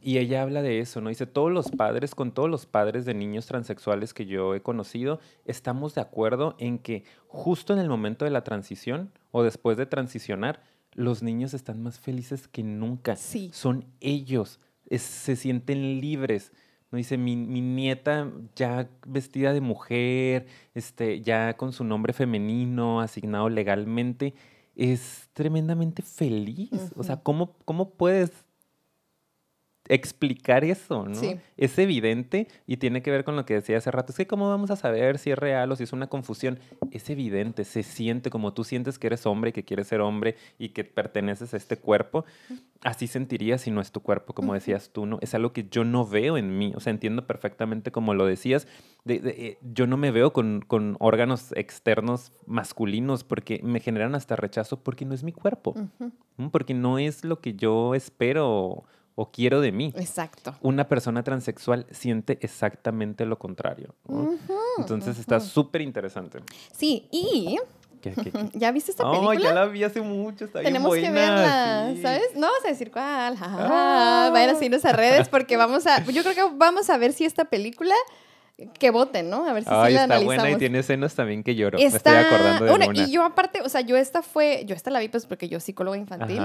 y, ella habla de eso, ¿no? Dice, todos los padres, con todos los padres de niños transexuales que yo he conocido, estamos de acuerdo en que justo en el momento de la transición o después de transicionar, los niños están más felices que nunca. Sí. Son ellos, se sienten libres. ¿no? Dice, mi, mi, nieta ya vestida de mujer, este, ya con su nombre femenino asignado legalmente, es tremendamente feliz. O sea, ¿cómo, ¿cómo puedes explicar eso, ¿no? Es evidente y tiene que ver con lo que decía hace rato. Es que cómo vamos a saber si es real o si es una confusión. Es evidente, se siente como tú sientes que eres hombre y que quieres ser hombre y que perteneces a este cuerpo. Así sentirías si no es tu cuerpo, como decías tú, ¿no? Es algo que yo no veo en mí. O sea, entiendo perfectamente como lo decías. Eh, yo no me veo con, con, órganos externos masculinos porque me generan hasta rechazo porque no es mi cuerpo. Porque no es lo que yo espero o quiero de mí. Exacto. Una persona transexual siente exactamente lo contrario. Entonces está súper interesante. Sí, y ¿Ya viste esta película? Oh, ya la vi hace mucho, está Tenemos bien buena, que verla, ¿sabes? No vamos a decir cuál. Ah. Vayan a seguirnos a redes porque vamos a... Yo creo que vamos a ver si esta película... Que voten, ¿no? A ver si Ay, sí la está buena y tiene escenas también que lloro. Está... Me estoy acordando de. Y yo aparte, o sea, yo esta fue... Yo esta la vi pues porque yo psicóloga infantil.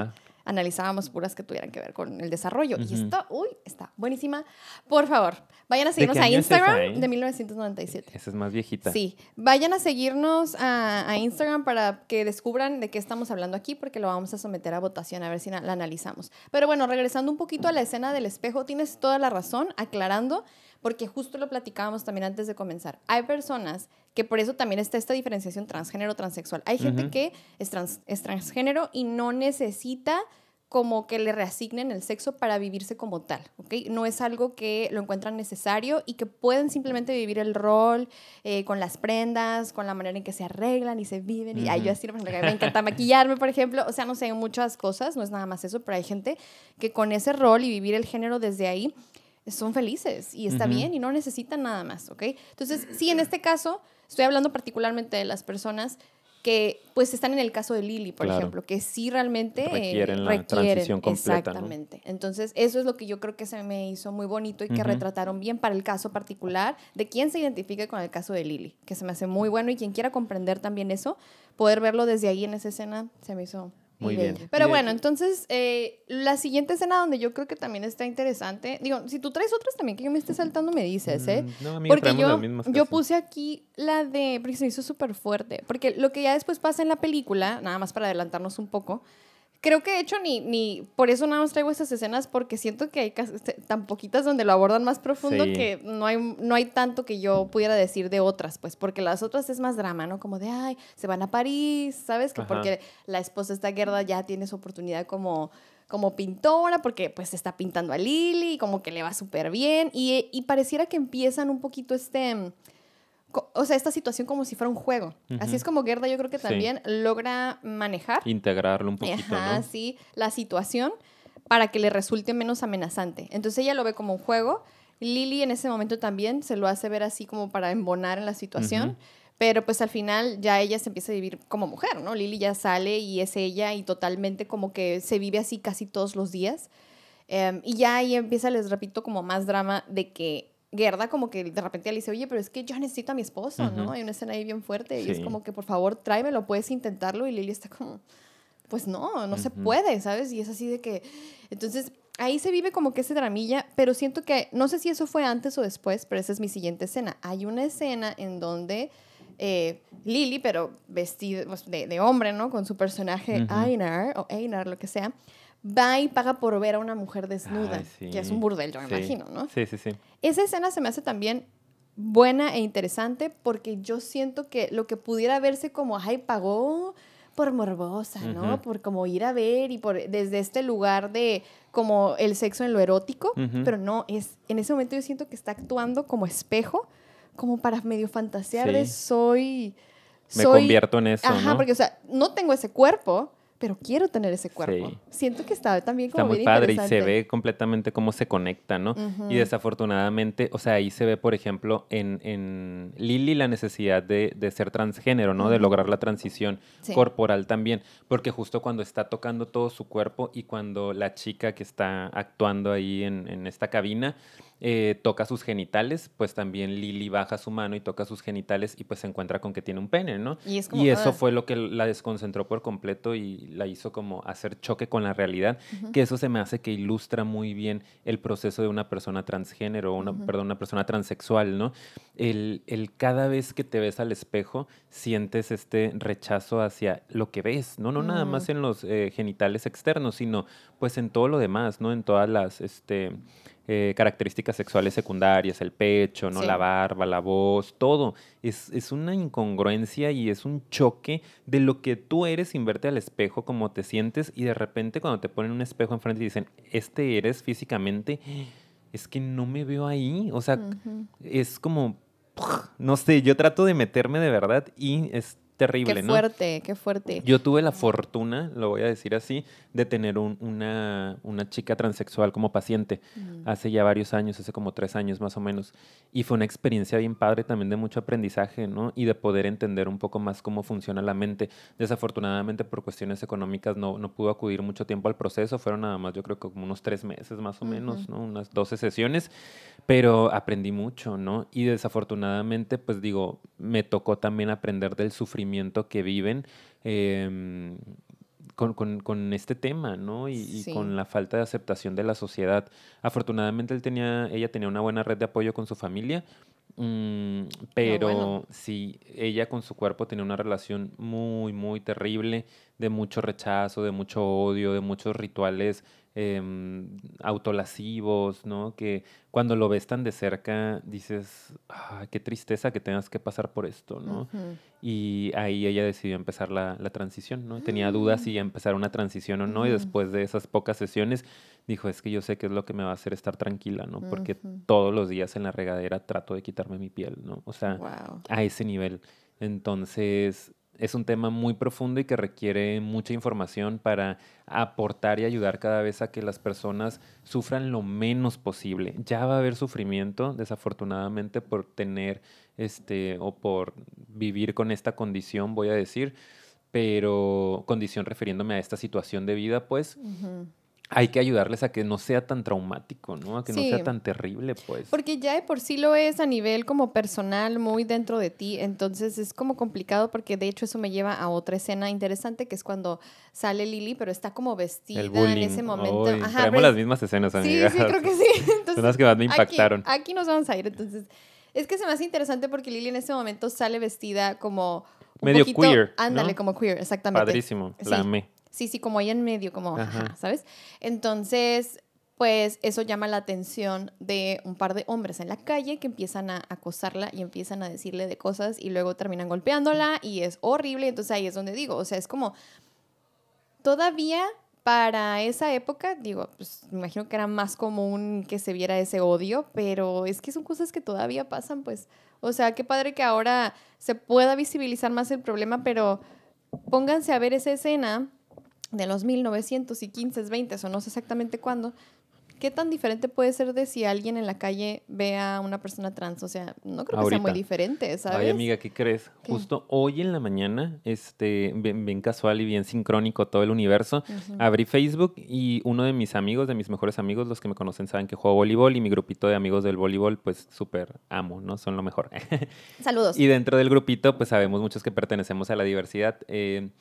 Analizábamos puras que tuvieran que ver con el desarrollo. Y esto, uy, está buenísima. Por favor, vayan a seguirnos a Instagram de 1997. Esa es más viejita. Sí, vayan a seguirnos a, a, Instagram para que descubran de qué estamos hablando aquí, porque lo vamos a someter a votación a ver si la analizamos. Pero bueno, regresando un poquito a la escena del espejo, tienes toda la razón, aclarando porque justo lo platicábamos también antes de comenzar. Hay personas que por eso también está esta diferenciación transgénero, transexual. Hay gente que es, trans, es transgénero y no necesita como que le reasignen el sexo para vivirse como tal, ¿ok? No es algo que lo encuentran necesario y que pueden simplemente vivir el rol eh, con las prendas, con la manera en que se arreglan y se viven. Y ay, yo así, me encanta maquillarme, por ejemplo. O sea, no sé, muchas cosas, no es nada más eso, pero hay gente que con ese rol y vivir el género desde ahí son felices y está bien y no necesitan nada más, ¿ok? Entonces, sí, en este caso, estoy hablando particularmente de las personas que pues están en el caso de Lily, por ejemplo, que sí realmente requieren la transición completa. Exactamente. Entonces, eso es lo que yo creo que se me hizo muy bonito y que retrataron bien para el caso particular de quién se identifique con el caso de Lily, que se me hace muy bueno y quien quiera comprender también eso, poder verlo desde ahí en esa escena, se me hizo muy bien. Pero bueno, entonces, eh, la siguiente escena donde yo creo que también está interesante, digo, si tú traes otras también que yo me esté saltando, me dices, ¿eh? Mm, no, porque yo, yo puse aquí la de, porque se hizo súper fuerte, porque lo que ya después pasa en la película, nada más para adelantarnos un poco, creo que de hecho ni, ni por eso nada más traigo estas escenas porque siento que hay tan poquitas donde lo abordan más profundo que no hay, no hay tanto que yo pudiera decir de otras, pues porque las otras es más drama, ¿no? Como de, ay, se van a París, ¿sabes? Que porque la esposa esta guerra ya tiene su oportunidad como como pintora, porque pues está pintando a Lily, y como que le va súper bien, y, y pareciera que empiezan un poquito este o sea, esta situación como si fuera un juego. Así es como Gerda yo creo que también logra manejar. Integrarlo un poquito, Ajá, sí, la situación para que le resulte menos amenazante. Entonces ella lo ve como un juego. Lily en ese momento también se lo hace ver así como para embonar en la situación. Pero pues al final ya ella se empieza a vivir como mujer, ¿no? Lily ya sale y es ella y totalmente como que se vive así casi todos los días. Em, y ya ahí empieza, les repito, como más drama de que Gerda como que de repente le dice, oye, pero es que yo necesito a mi esposo, ¿no? Hay una escena ahí bien fuerte y es como que por favor tráemelo, puedes intentarlo y Lily está como, pues no, no se puede, ¿sabes? Y es así de que, entonces ahí se vive como que ese dramilla, pero siento que, no sé si eso fue antes o después, pero esa es mi siguiente escena. Hay una escena en donde eh, Lily, pero vestida pues, de, de, hombre, ¿no? Con su personaje Einar o Einar, lo que sea va y paga por ver a una mujer desnuda, que es un burdel, yo me imagino, ¿no? Sí, sí, sí. Esa escena se me hace también buena e interesante porque yo siento que lo que pudiera verse como, ay, pagó por morbosa, ¿no? Por como ir a ver y por desde este lugar de como el sexo en lo erótico, pero no, es en ese momento yo siento que está actuando como espejo, como para medio fantasear de soy... Me convierto en eso, Ajá, porque, o sea, no tengo ese cuerpo, pero quiero tener ese cuerpo. Siento que está también como Está muy padre y se ve completamente cómo se conecta, ¿no? Y desafortunadamente, o sea, ahí se ve, por ejemplo, en, en Lily la necesidad de, de ser transgénero, ¿no? De lograr la transición corporal también, porque justo cuando está tocando todo su cuerpo y cuando la chica que está actuando ahí en, en esta cabina eh, toca sus genitales, pues también Lily baja su mano y toca sus genitales y pues se encuentra con que tiene un pene, ¿no? Y, eso ah. fue lo que la desconcentró por completo y la hizo como hacer choque con la realidad, que eso se me hace que ilustra muy bien el proceso de una persona transgénero, una, perdón, una persona transexual, ¿no? El, el cada vez que te ves al espejo sientes este rechazo hacia lo que ves, ¿no? No nada más en los eh, genitales externos, sino pues en todo lo demás, ¿no? En todas las, este eh, características sexuales secundarias, el pecho, ¿no? La barba, la voz, todo. Es, es, una incongruencia y es un choque de lo que tú eres sin verte al espejo, cómo te sientes, y de repente cuando te ponen un espejo enfrente y dicen, este eres físicamente, es que no me veo ahí. O sea, es como, no sé, yo trato de meterme de verdad y es terrible, qué fuerte, qué fuerte. Yo tuve la fortuna, lo voy a decir así, de tener una, una, chica transexual como paciente mm. hace ya varios años, hace como tres años más o menos. Y fue una experiencia bien padre también de mucho aprendizaje, ¿no? Y de poder entender un poco más cómo funciona la mente. Desafortunadamente por cuestiones económicas no, no pudo acudir mucho tiempo al proceso, fueron nada más yo creo que como unos tres meses más o menos, ¿no? Unas 12 sesiones, pero aprendí mucho, ¿no? Y desafortunadamente, pues digo, me tocó también aprender del sufrimiento que viven. Em, con, este tema, ¿no? Y, con la falta de aceptación de la sociedad. Afortunadamente él tenía, ella tenía una buena red de apoyo con su familia, mm, pero sí, ella con su cuerpo tenía una relación muy, muy terrible, de mucho rechazo, de mucho odio, de muchos rituales eh, autolasivos, ¿no? Que cuando lo ves tan de cerca dices, qué tristeza que tengas que pasar por esto, ¿no? Y ahí ella decidió empezar la, transición, ¿no? Tenía dudas si empezar una transición o no, y después de esas pocas sesiones dijo, es que yo sé que es lo que me va a hacer estar tranquila, ¿no? Porque todos los días en la regadera trato de quitarme mi piel, ¿no? O sea, a ese nivel. Entonces, es un tema muy profundo y que requiere mucha información para aportar y ayudar cada vez a que las personas sufran lo menos posible. Ya va a haber sufrimiento, desafortunadamente, por tener este o por vivir con esta condición, voy a decir, pero condición refiriéndome a esta situación de vida, pues hay que ayudarles a que no sea tan traumático, ¿no? A que no sea tan terrible, pues. Porque ya de por sí lo es a nivel como personal, muy dentro de ti, entonces es como complicado porque de hecho eso me lleva a otra escena interesante que es cuando sale Lily, pero está como vestida en ese momento. Ajá, traemos las mismas escenas, amigas. Sí, sí, creo que sí. Entonces, Son las que más me impactaron. Aquí, nos vamos a ir, entonces... Es que se me hace interesante porque Lily en ese momento sale vestida como... Un Medio queer. Ándale, como queer, exactamente. Padrísimo, la amé. Sí, sí, como ahí en medio, como, ¿sabes? Entonces, pues eso llama la atención de un par de hombres en la calle que empiezan a acosarla y empiezan a decirle de cosas y luego terminan golpeándola y es horrible. Entonces ahí es donde digo, o sea, es como todavía para esa época, digo, pues me imagino que era más común que se viera ese odio, pero es que son cosas que todavía pasan, pues. O sea, qué padre que ahora se pueda visibilizar más el problema, pero pónganse a ver esa escena de los 1915, 20 o no sé exactamente cuándo, ¿qué tan diferente puede ser de si alguien en la calle ve a una persona trans? O sea, no creo que sea muy diferente, ¿sabes? Ay, amiga, ¿qué crees? Justo hoy en la mañana, este, bien, casual y bien sincrónico todo el universo, abrí Facebook y uno de mis amigos, de mis mejores amigos, los que me conocen saben que juego voleibol y mi grupito de amigos del voleibol, pues súper amo, ¿no? Son lo mejor. Saludos. y dentro del grupito, pues sabemos muchos que pertenecemos a la diversidad. Eh,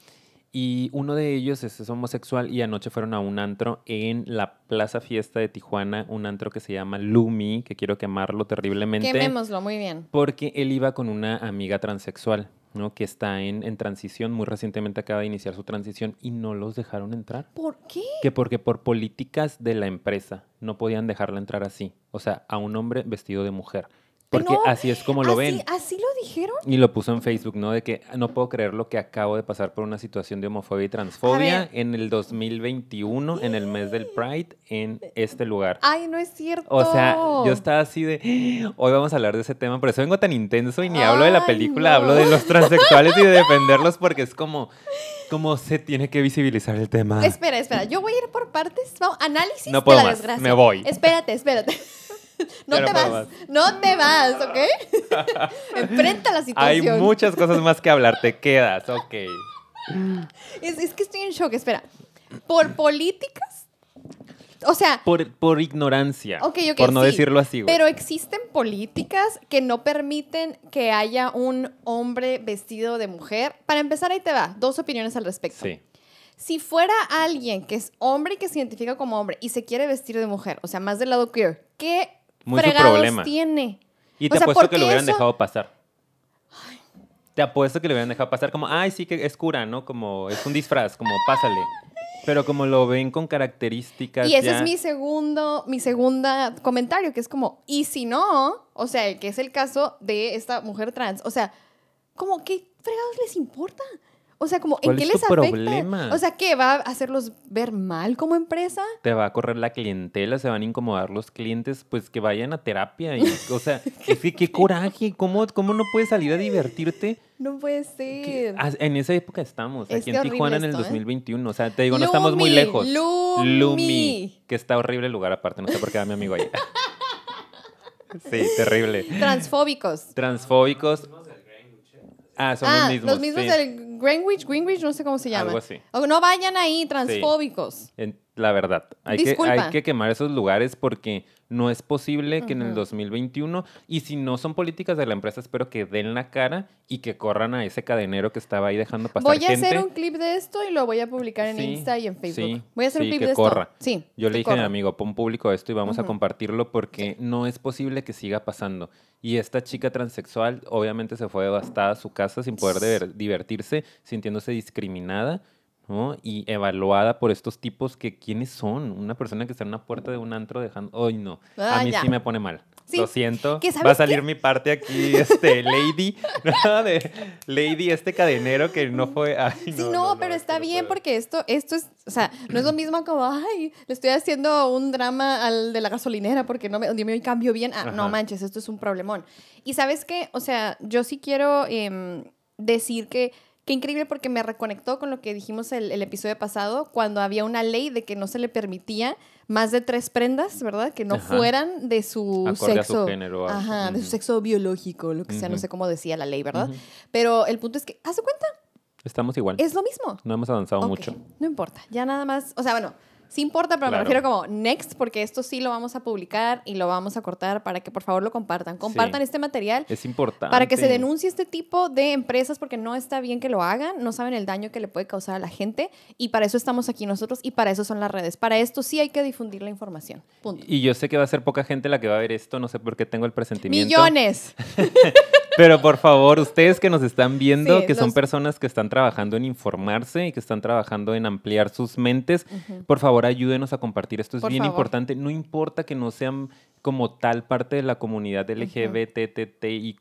y uno de ellos es, homosexual y anoche fueron a un antro en la Plaza Fiesta de Tijuana, un antro que se llama Lumi, que quiero quemarlo terriblemente. Quemémoslo, muy bien. Porque él iba con una amiga transexual, ¿no? Que está en, en transición, muy recientemente acaba de iniciar su transición y no los dejaron entrar. ¿Por qué? Que porque por políticas de la empresa no podían dejarla entrar así. O sea, a un hombre vestido de mujer. Porque así es como lo ven. ¿Así lo dijeron? Y lo puso en Facebook, ¿no? De que no puedo creer lo que acabo de pasar por una situación de homofobia y transfobia en el 2021, en el mes del Pride, en este lugar. Ay, no es cierto. O sea, yo estaba así de, hoy vamos a hablar de ese tema, por eso vengo tan intenso y ni hablo de la película, hablo de los transexuales y de defenderlos porque es como, como se tiene que visibilizar el tema. Espera, espera, yo voy a ir por partes. análisis no puedo de la más. Me voy. Espérate, espérate. No te vas, no te vas, ¿ok? Enfrenta la situación. Hay muchas cosas más que hablar, te quedas, ok. Es, que estoy en shock, espera. ¿Por políticas? O sea... Por, por ignorancia, por no decirlo así. Pero existen políticas que no permiten que haya un hombre vestido de mujer. Para empezar, ahí te va, dos opiniones al respecto. Sí. Si fuera alguien que es hombre y que se identifica como hombre y se quiere vestir de mujer, o sea, más del lado queer, ¿qué muy su problema. tiene. Y te apuesto que lo hubieran dejado pasar. Te apuesto que lo hubieran dejado pasar como, ay, sí que es cura, ¿no? Como es un disfraz, como pásale. Pero como lo ven con características. Y ese es mi segundo, mi segunda comentario, que es como, y si no, o sea, que es el caso de esta mujer trans, o sea, como, ¿qué fregados les importa? O sea, como, ¿en qué les afecta? Problema? O sea, ¿qué? ¿Va a hacerlos ver mal como empresa? Te va a correr la clientela, se van a incomodar los clientes, pues que vayan a terapia. Y, o sea, es que qué coraje, ¿Cómo, ¿cómo no puedes salir a divertirte? No puede ser. En esa época estamos, aquí en Tijuana en el 2021. ¿eh? O sea, te digo, no estamos muy lejos. Lumi. Lumi. Que está horrible el lugar aparte, no sé por qué va mi amigo ahí. sí, terrible. Transfóbicos. Transfóbicos. Ah, son los ah, mismos. Los mismos del Greenwich, Greenwich, no sé cómo se llama. Algo así. no vayan ahí, transfóbicos. La verdad, hay que, hay que quemar esos lugares porque No es posible que en el 2021, y si no son políticas de la empresa, espero que den la cara y que corran a ese cadenero que estaba ahí dejando pasar Voy a hacer un clip de esto y lo voy a publicar en Insta y en Facebook. voy a hacer un clip que de corra. esto. Sí. Yo le dije a mi amigo, pon público esto y vamos a compartirlo porque no es posible que siga pasando. Y esta chica transexual obviamente se fue devastada a su casa sin poder divertirse, sintiéndose discriminada y evaluada por estos tipos que, ¿quiénes son? Una persona que está en una puerta de un antro dejando... ¡Ay, no! a ah, mí sí me pone mal. Lo siento. Va a salir mi parte aquí, este, Lady, de Lady, este cadenero que no fue... sí, no, pero está bien porque esto, esto es, o sea, no es lo mismo como, ay, le estoy haciendo un drama al de la gasolinera porque no me, me cambio bien. Ah, no manches, esto es un problemón. Y sabes qué, o sea, yo sí quiero em, decir que Qué increíble porque me reconectó con lo que dijimos el, el, episodio pasado, cuando había una ley de que no se le permitía más de tres prendas, ¿verdad? Que no fueran de su sexo. género. Ajá, de su sexo biológico, lo que sea, no sé cómo decía la ley, ¿verdad? Pero el punto es que, haz cuenta. Estamos igual. Es lo mismo. No hemos avanzado mucho. No importa, ya nada más, o sea, bueno, Sí importa, pero me refiero como next, porque esto sí lo vamos a publicar y lo vamos a cortar para que por favor lo compartan. Compartan este material. Es importante. Para que se denuncie este tipo de empresas porque no está bien que lo hagan, no saben el daño que le puede causar a la gente y para eso estamos aquí nosotros y para eso son las redes. Para esto sí hay que difundir la información. Punto. Y yo sé que va a ser poca gente la que va a ver esto, no sé por qué tengo el presentimiento. Millones. Pero por favor, ustedes que nos están viendo, que son personas que están trabajando en informarse y que están trabajando en ampliar sus mentes, por favor ayúdenos a compartir. Esto es bien importante. No importa que no sean como tal parte de la comunidad LGBTTIQ+,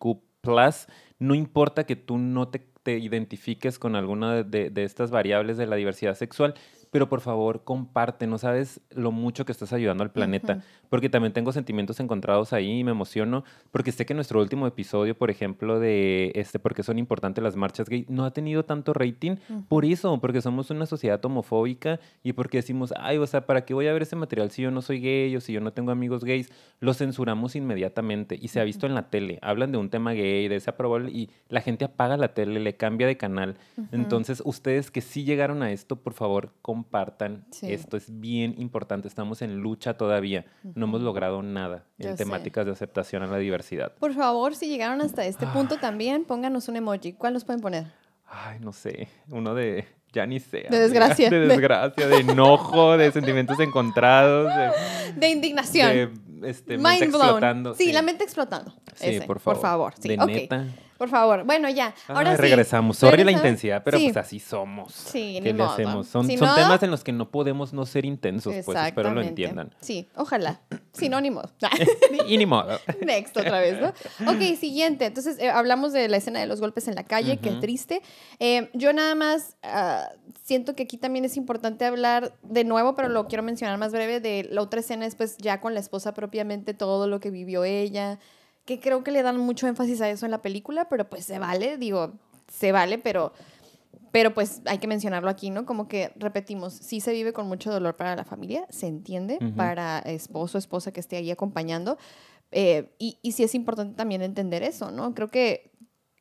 no importa que tú no te, identifiques con alguna de, de estas variables de la diversidad sexual, pero por favor comparte, no sabes lo mucho que estás ayudando al planeta, porque también tengo sentimientos encontrados ahí y me emociono, porque sé que nuestro último episodio, por ejemplo, de este, porque son importantes las marchas gay, no ha tenido tanto rating por eso, porque somos una sociedad homofóbica y porque decimos, ay, o sea, ¿para qué voy a ver ese material si yo no soy gay o si yo no tengo amigos gays? Lo censuramos inmediatamente y se ha visto en la tele, hablan de un tema gay, de ese aprobable y la gente apaga la tele, le cambia de canal. Entonces, ustedes que sí llegaron a esto, por favor, compartan. Esto es bien importante. Estamos en lucha todavía. No hemos logrado nada en temáticas de aceptación a la diversidad. Por favor, si llegaron hasta este punto también, pónganos un emoji. ¿Cuál nos pueden poner? Ay, no sé. Uno de ya ni sé. De desgracia. De, desgracia, de enojo, de sentimientos encontrados. De, indignación. De este, mente explotando. Sí, la mente explotando. Sí, por favor. Por favor. Sí, de neta. Por favor. Bueno, ya. Ahora sí. Regresamos. Sorry la intensidad, pero pues así somos. Sí, ¿Qué le hacemos? Son, son temas en los que no podemos no ser intensos, pues espero lo entiendan. Sí, ojalá. Sinónimos. y ni modo. Next, otra vez, ¿no? Ok, siguiente. Entonces, eh, hablamos de la escena de los golpes en la calle, qué triste. Eh, yo nada más ah, siento que aquí también es importante hablar de nuevo, pero lo quiero mencionar más breve, de la otra escena después ya con la esposa propiamente, todo lo que vivió ella que creo que le dan mucho énfasis a eso en la película, pero pues se vale, digo, se vale, pero, pero pues hay que mencionarlo aquí, ¿no? Como que repetimos, sí se vive con mucho dolor para la familia, se entiende, para esposo, esposa que esté ahí acompañando, eh, y, y sí es importante también entender eso, ¿no? Creo que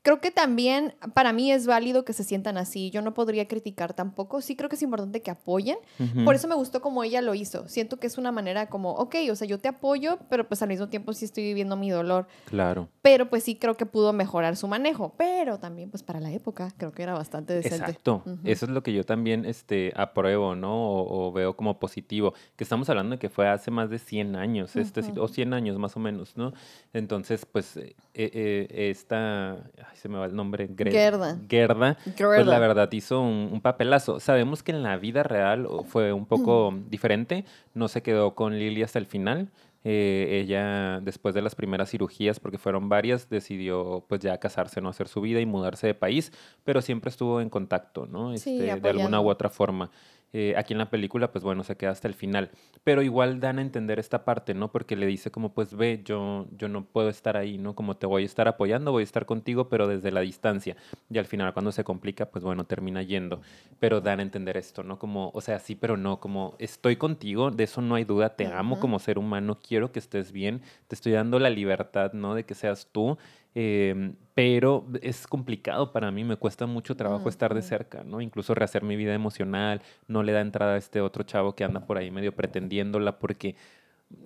creo que también para mí es válido que se sientan así. Yo no podría criticar tampoco. Sí creo que es importante que apoyen. Por eso me gustó como ella lo hizo. Siento que es una manera como, ok, o sea, yo te apoyo, pero pues al mismo tiempo sí estoy viviendo mi dolor. Claro. Pero pues sí creo que pudo mejorar su manejo. Pero también pues para la época creo que era bastante decente. Exacto. Eso es lo que yo también este, apruebo, ¿no? O, veo como positivo. Que estamos hablando de que fue hace más de 100 años, este, o 100 años más o menos, ¿no? Entonces, pues eh, eh, esta se me va el nombre, Gerda. Gerda. Pues la verdad hizo un, papelazo. Sabemos que en la vida real fue un poco diferente, no se quedó con Lily hasta el final. Eh, ella, después de las primeras cirugías, porque fueron varias, decidió pues ya casarse, no hacer su vida y mudarse de país, pero siempre estuvo en contacto, ¿no? Este, de alguna u otra forma. Eh, aquí en la película, pues bueno, se queda hasta el final. Pero igual dan a entender esta parte, ¿no? Porque le dice como, pues ve, yo, yo no puedo estar ahí, ¿no? Como te voy a estar apoyando, voy a estar contigo, pero desde la distancia. Y al final, cuando se complica, pues bueno, termina yendo. Pero dan a entender esto, ¿no? Como, o sea, sí, pero no, como estoy contigo, de eso no hay duda, te amo como ser humano, quiero que estés bien, te estoy dando la libertad, ¿no? De que seas tú Em, pero es complicado para mí, me cuesta mucho trabajo estar de cerca, ¿no? Incluso rehacer mi vida emocional, no le da entrada a este otro chavo que anda por ahí medio pretendiéndola porque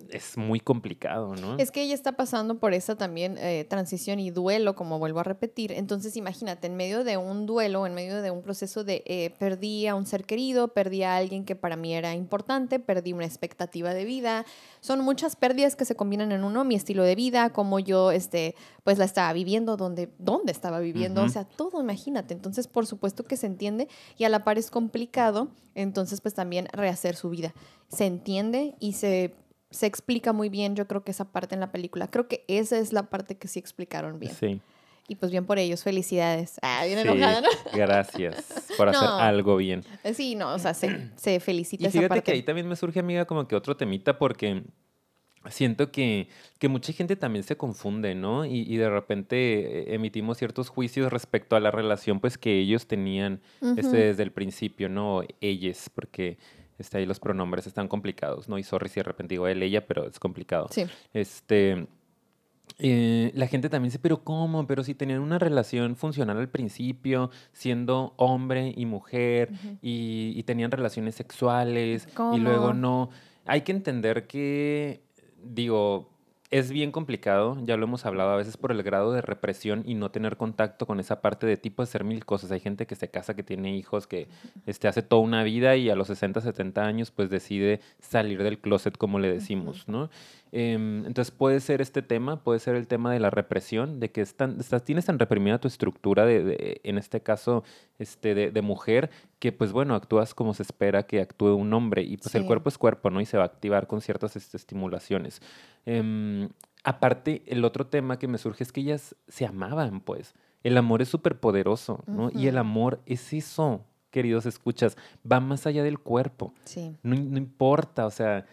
es muy complicado, ¿no? Es que ella está pasando por esa también eh, transición y duelo, como vuelvo a repetir. Entonces, imagínate, en medio de un duelo, en medio de un proceso de eh, perdí a un ser querido, perdí a alguien que para mí era importante, perdí una expectativa de vida. Son muchas pérdidas que se combinan en uno, mi estilo de vida, como yo, este, pues la estaba viviendo, dónde, dónde estaba viviendo, o sea, todo, imagínate. Entonces, por supuesto que se entiende y a la par es complicado, entonces, pues también rehacer su vida. Se entiende y se se explica muy bien, yo creo que esa parte en la película. Creo que esa es la parte que sí explicaron bien. Sí. Y pues bien por ellos, felicidades. Ah, bien enojada, ¿no? Gracias por hacer algo bien. Sí, no, o sea, se, se felicita. Y fíjate que ahí también me surge, amiga, como que otro temita porque siento que, que mucha gente también se confunde, ¿no? Y, y, de repente eh, emitimos ciertos juicios respecto a la relación pues que ellos tenían este, desde el principio, ¿no? Ellos, porque este, ahí los pronombres están complicados, ¿no? Y sorry si de repente digo él, ella, pero es complicado. Sí. Este, eh, la gente también dice, pero ¿cómo? Pero si tenían una relación funcional al principio, siendo hombre y mujer, y, y, tenían relaciones sexuales, y luego no. Hay que entender que, digo, es bien complicado, ya lo hemos hablado a veces por el grado de represión y no tener contacto con esa parte de tipo de hacer mil cosas. Hay gente que se casa, que tiene hijos, que este, hace toda una vida y a los 60, 70 años pues decide salir del closet, como le decimos, ¿no? Em, entonces puede ser este tema, puede ser el tema de la represión, de que estás, tienes tan reprimida tu estructura, de, en este caso este, de, mujer, que pues bueno, actúas como se espera que actúe un hombre y pues el cuerpo es cuerpo, ¿no? Y se va a activar con ciertas este, estimulaciones. Em, aparte, el otro tema que me surge es que ellas se amaban, pues. El amor es súper poderoso, ¿no? Y el amor es eso, queridos escuchas, va más allá del cuerpo. Sí. No, no importa, o sea,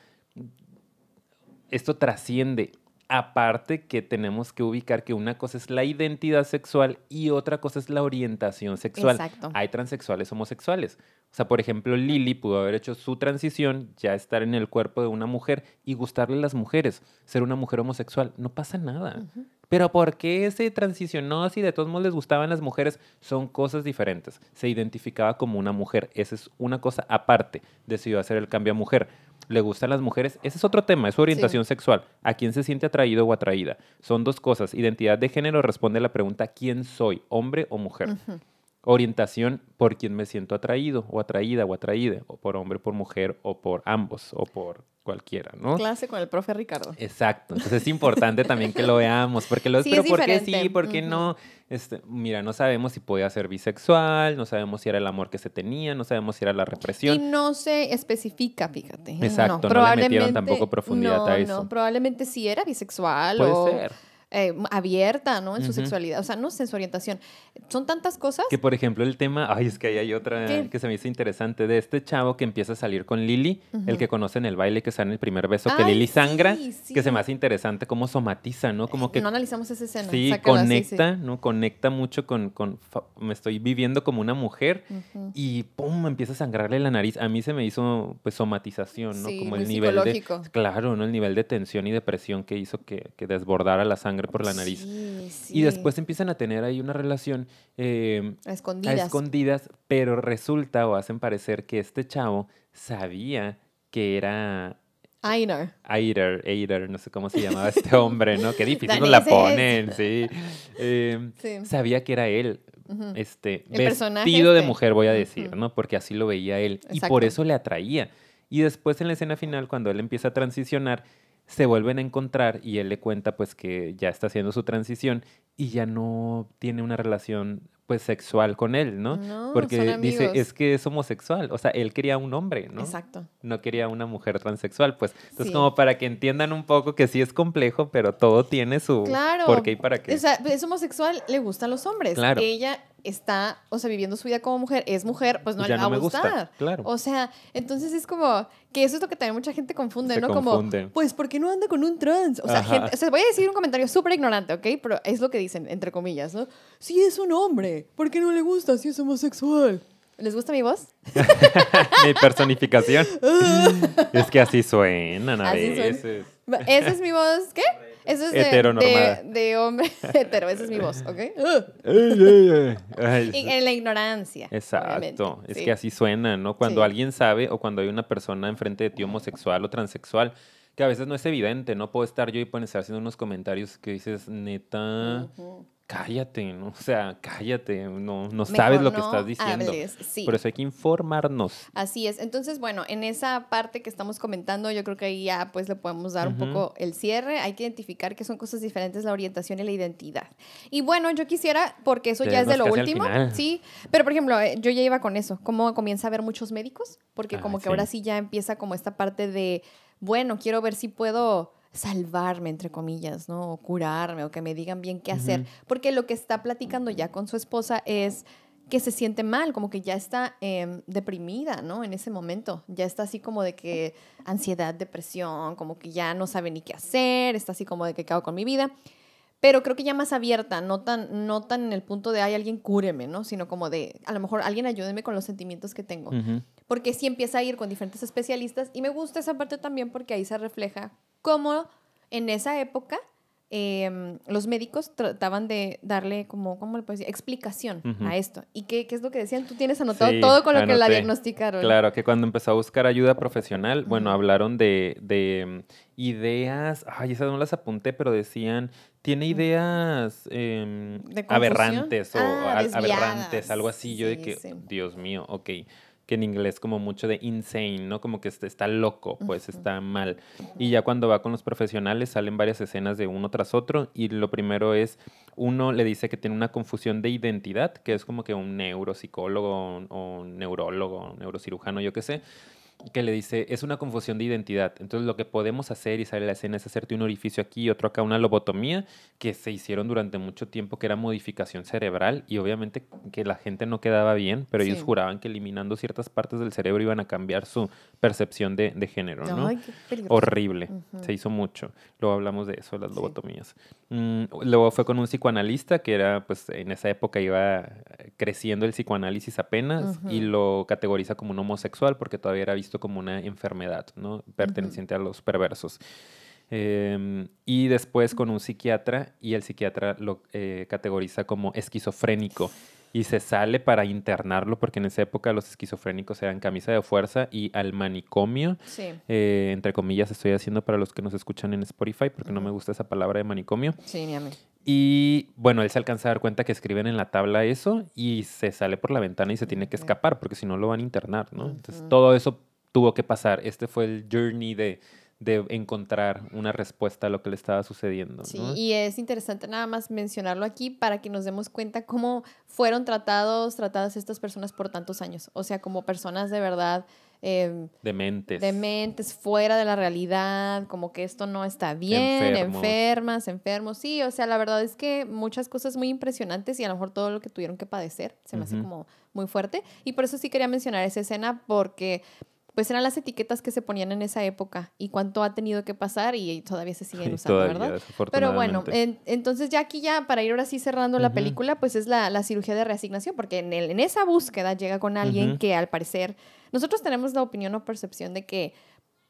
esto trasciende. Aparte que tenemos que ubicar que una cosa es la identidad sexual y otra cosa es la orientación sexual. Exacto. Hay transexuales homosexuales. O sea, por ejemplo, Lily pudo haber hecho su transición, ya estar en el cuerpo de una mujer y gustarle a las mujeres, ser una mujer homosexual. No pasa nada. Pero ¿por qué se transicionó si de todos modos les gustaban las mujeres? Son cosas diferentes. Se identificaba como una mujer. Esa es una cosa aparte. Decidió hacer el cambio a mujer le gustan las mujeres, ese es otro tema, es su orientación sexual. ¿A quién se siente atraído o atraída? Son dos cosas. Identidad de género responde a la pregunta ¿quién soy? ¿Hombre o mujer? Orientación por quién me siento atraído o atraída o atraída, o por hombre, por mujer, o por ambos, o por cualquiera, ¿no? Clase con el profe Ricardo. Exacto. Entonces es importante también que lo veamos, porque lo pero ¿por qué sí? ¿Por qué no? Este, mira, no sabemos si podía ser bisexual, no sabemos si era el amor que se tenía, no sabemos si era la represión. Y no se especifica, fíjate. Exacto, no, le metieron tampoco profundidad a eso. No, probablemente sí era bisexual Puede ser eh, abierta, ¿no? En su sexualidad, o sea, no sé, en su orientación. Son tantas cosas. Que, por ejemplo, el tema, ay, es que ahí hay otra que se me hizo interesante, de este chavo que empieza a salir con Lily, el que conoce en el baile, que está en el primer beso, que Lily sangra, que se me hace interesante cómo somatiza, ¿no? Como que... No analizamos esa escena. Sí, conecta, ¿no? Conecta mucho con, con, me estoy viviendo como una mujer y, ¡pum!, empieza a sangrarle la nariz. A mí se me hizo, pues, somatización, ¿no? como el nivel de... Claro, ¿no? El nivel de tensión y depresión que hizo que, que desbordara la sangre por la nariz. Y después empiezan a tener ahí una relación eh, a, escondidas. escondidas, pero resulta o hacen parecer que este chavo sabía que era Einar. Eider, Eider, no sé cómo se llamaba este hombre, ¿no? Qué difícil nos la ponen, em, sí. Sabía que era él, este, vestido de este. mujer, voy a decir, ¿no? Porque así lo veía él. Y por eso le atraía. Y después en la escena final, cuando él empieza a transicionar, se vuelven a encontrar y él le cuenta pues que ya está haciendo su transición y ya no tiene una relación pues sexual con él, ¿no? no Porque dice, es que es homosexual, o sea, él quería un hombre, ¿no? Exacto. No quería una mujer transexual, pues. Entonces, como para que entiendan un poco que sí es complejo, pero todo tiene su claro. por qué y para qué. O sea, es homosexual, le gustan los hombres. Claro. Ella está, o sea, viviendo su vida como mujer, es mujer, pues no le va a gustar. claro. O sea, entonces es como que eso es lo que también mucha gente confunde, ¿no? Como, pues, ¿por qué no anda con un trans? O sea, gente, o sea voy a decir un comentario súper ignorante, ¿ok? Pero es lo que dicen, entre comillas, ¿no? Si es un hombre, ¿por qué no le gusta si es homosexual? ¿Les gusta mi voz? mi personificación. es que así suenan a veces. Esa es mi voz, ¿qué? Eso es de, de, hombre hetero, esa es mi voz, ¿ok? en la ignorancia. Exacto, es que así suena, ¿no? Cuando alguien sabe o cuando hay una persona enfrente de ti homosexual o transexual, que a veces no es evidente, ¿no? Puedo estar yo y pueden estar haciendo unos comentarios que dices, neta, cállate, ¿no? O sea, cállate, no, no sabes lo que estás diciendo. Por eso hay que informarnos. Así es. Entonces, bueno, en esa parte que estamos comentando, yo creo que ahí ya pues le podemos dar un poco el cierre. Hay que identificar que son cosas diferentes la orientación y la identidad. Y bueno, yo quisiera, porque eso ya es de lo último, sí, pero por ejemplo, eh, yo ya iba con eso, cómo comienza a ver muchos médicos, porque ah, como que ahora sí ya empieza como esta parte de, bueno, quiero ver si puedo salvarme, entre comillas, ¿no? O curarme, o que me digan bien qué hacer. Porque lo que está platicando ya con su esposa es que se siente mal, como que ya está em, deprimida, ¿no? En ese momento. Ya está así como de que ansiedad, depresión, como que ya no sabe ni qué hacer, está así como de que cago con mi vida. Pero creo que ya más abierta, no tan, no tan en el punto de, hay alguien cúreme, ¿no? Sino como de, a lo mejor alguien ayúdeme con los sentimientos que tengo. Porque sí empieza a ir con diferentes especialistas y me gusta esa parte también porque ahí se refleja cómo en esa época em, los médicos trataban de darle como, ¿cómo le puedo decir? Explicación a esto. ¿Y qué, qué, es lo que decían? Tú tienes anotado todo con lo que la diagnosticaron. Claro, que cuando empezó a buscar ayuda profesional, bueno, hablaron de, de, em, ideas, ay, esas no las apunté, pero decían, tiene ideas eh, aberrantes o ah, aberrantes, algo así. Yo de que, Dios mío, ok que en inglés como mucho de insane, ¿no? Como que está, loco, pues está mal. Y ya cuando va con los profesionales salen varias escenas de uno tras otro y lo primero es, uno le dice que tiene una confusión de identidad, que es como que un neuropsicólogo o neurólogo, neurocirujano, yo qué sé, que le dice, es una confusión de identidad. Entonces lo que podemos hacer, y sale la escena, es hacerte un orificio aquí y otro acá, una lobotomía, que se hicieron durante mucho tiempo, que era modificación cerebral, y obviamente que la gente no quedaba bien, pero ellos juraban que eliminando ciertas partes del cerebro iban a cambiar su percepción de, género, ¿no? Horrible, se hizo mucho. Luego hablamos de eso, las lobotomías. Mm, luego fue con un psicoanalista, que era, pues en esa época iba creciendo el psicoanálisis apenas, y lo categoriza como un homosexual, porque todavía era visto como una enfermedad, ¿no? Perteneciente a los perversos. Em, y después con un psiquiatra y el psiquiatra lo eh, categoriza como esquizofrénico y se sale para internarlo porque en esa época los esquizofrénicos eran camisa de fuerza y al manicomio, eh, entre comillas estoy haciendo para los que nos escuchan en Spotify porque no me gusta esa palabra de manicomio. Sí, ni a mí. Y bueno, él se alcanza a dar cuenta que escriben en la tabla eso y se sale por la ventana y se tiene que escapar porque si no lo van a internar, ¿no? Entonces todo eso tuvo que pasar. Este fue el journey de, de encontrar una respuesta a lo que le estaba sucediendo. Sí, y es interesante nada más mencionarlo aquí para que nos demos cuenta cómo fueron tratados, tratadas estas personas por tantos años. O sea, como personas de verdad... Eh, dementes. Dementes, fuera de la realidad, como que esto no está bien, enfermas, enfermos. Sí, o sea, la verdad es que muchas cosas muy impresionantes y a lo mejor todo lo que tuvieron que padecer se me hace como muy fuerte. Y por eso sí quería mencionar esa escena porque pues eran las etiquetas que se ponían en esa época y cuánto ha tenido que pasar y todavía se siguen usando, ¿verdad? Pero bueno, entonces ya aquí ya para ir ahora sí cerrando la película, pues es la, la, cirugía de reasignación, porque en, el, en esa búsqueda llega con alguien que al parecer, nosotros tenemos la opinión o percepción de que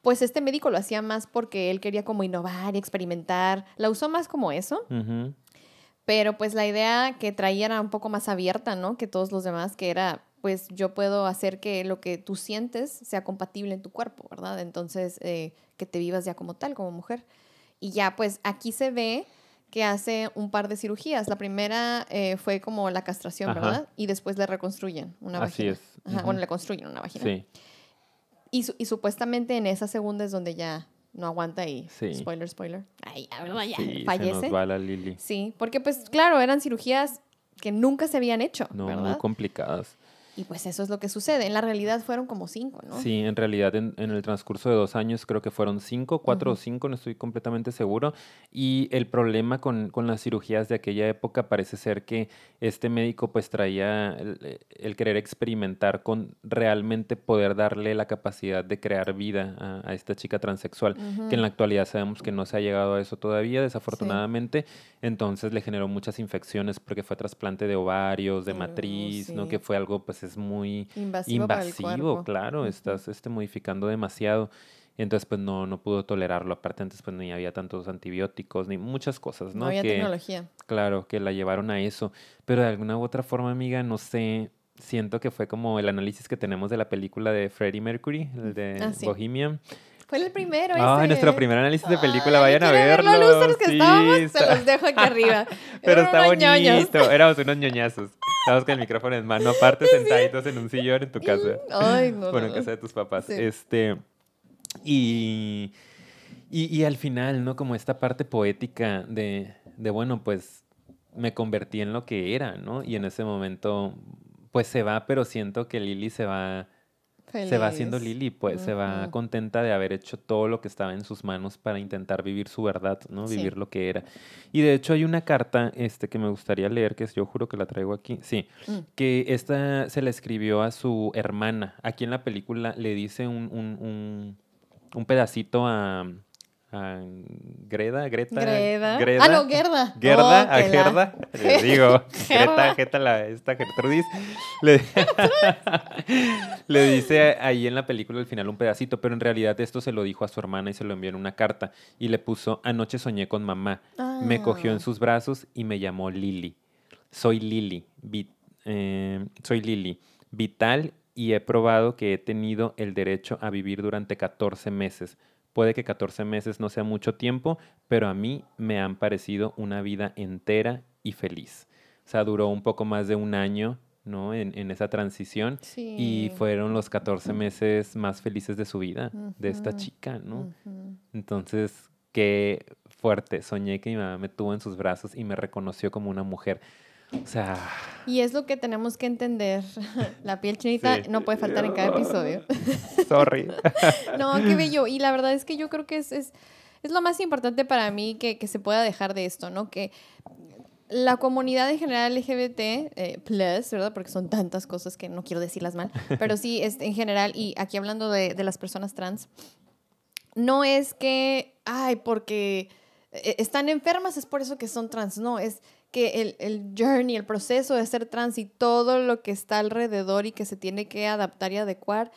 pues este médico lo hacía más porque él quería como innovar y experimentar, la usó más como eso. Pero pues la idea que traía era un poco más abierta, ¿no? Que todos los demás, que era pues yo puedo hacer que lo que tú sientes sea compatible en tu cuerpo, ¿verdad? Entonces, eh, que te vivas ya como tal, como mujer. Y ya, pues aquí se ve que hace un par de cirugías. La primera eh, fue como la castración, ¿verdad? Y después le reconstruyen una Así es. Bueno, le construyen una vagina. Sí. Y, y, supuestamente en esa segunda es donde ya no aguanta y spoiler, spoiler. Ay, ya, ya sí, fallece. Se nos va la Lili. Sí, porque pues claro, eran cirugías que nunca se habían hecho. No, muy complicadas. Y pues eso es lo que sucede. En la realidad fueron como cinco, ¿no? Sí, en realidad en, el transcurso de dos años creo que fueron cinco, cuatro o cinco, no estoy completamente seguro. Y el problema con, las cirugías de aquella época parece ser que este médico pues traía el, querer experimentar con realmente poder darle la capacidad de crear vida a, esta chica transexual, que en la actualidad sabemos que no se ha llegado a eso todavía, desafortunadamente. Entonces le generó muchas infecciones porque fue trasplante de ovarios, de matriz, ¿no? Que fue algo pues es muy invasivo, claro, estás este, modificando demasiado. Entonces pues no, no pudo tolerarlo. Aparte antes pues ni había tantos antibióticos ni muchas cosas, ¿no? No había tecnología. Claro, que la llevaron a eso. Pero de alguna u otra forma, amiga, no sé, siento que fue como el análisis que tenemos de la película de Freddie Mercury, el de ah, Bohemian Fue el primero. Ay, nuestro primer análisis de película, vayan a verlo. Ver los que estábamos, se los dejo aquí arriba. Pero está bonito. Éramos unos ñoñazos. Estábamos con el micrófono en mano, aparte sentaditos en un sillón en tu casa. Ay, no. Bueno, en casa de tus papás. Este. Y, y, y, al final, ¿no? Como esta parte poética de, de, bueno, pues me convertí en lo que era, ¿no? Y en ese momento, pues se va, pero siento que Lily se va se va haciendo Lili, pues se va contenta de haber hecho todo lo que estaba en sus manos para intentar vivir su verdad, ¿no? Vivir lo que era. Y de hecho hay una carta este, que me gustaría leer, que yo juro que la traigo aquí, sí, mm. que esta se la escribió a su hermana. Aquí en la película le dice un, un, un, un pedacito a, a Greda, Greta. Greda. Ah, no, Gerda. Gerda, oh, a Gerda. Le digo, Greta, Greta, la, esta Gertrudis. Le, le, dice ahí en la película al final un pedacito, pero en realidad esto se lo dijo a su hermana y se lo envió en una carta. Y le puso, anoche soñé con mamá. Me cogió en ah. sus brazos y me llamó Lili. Soy Lili. Eh, soy Lili. Vital y he probado que he tenido el derecho a vivir durante 14 meses Puede que 14 meses no sea mucho tiempo, pero a mí me han parecido una vida entera y feliz. O sea, duró un poco más de un año, ¿no? En, esa transición. Y fueron los 14 meses más felices de su vida, de esta chica, ¿no? Entonces, qué fuerte. Soñé que mi mamá me tuvo en sus brazos y me reconoció como una mujer. O sea. Y es lo que tenemos que entender. La piel chinita no puede faltar en cada episodio. Sorry. no, qué bello. Y la verdad es que yo creo que es, es, es lo más importante para mí que, que, se pueda dejar de esto, ¿no? Que la comunidad en general LGBT, eh, plus, ¿verdad? Porque son tantas cosas que no quiero decirlas mal, pero sí, es, en general, y aquí hablando de, de las personas trans, no es que, ay, porque eh, están enfermas, es por eso que son trans, no, es que el, el, journey, el proceso de ser trans y todo lo que está alrededor y que se tiene que adaptar y adecuar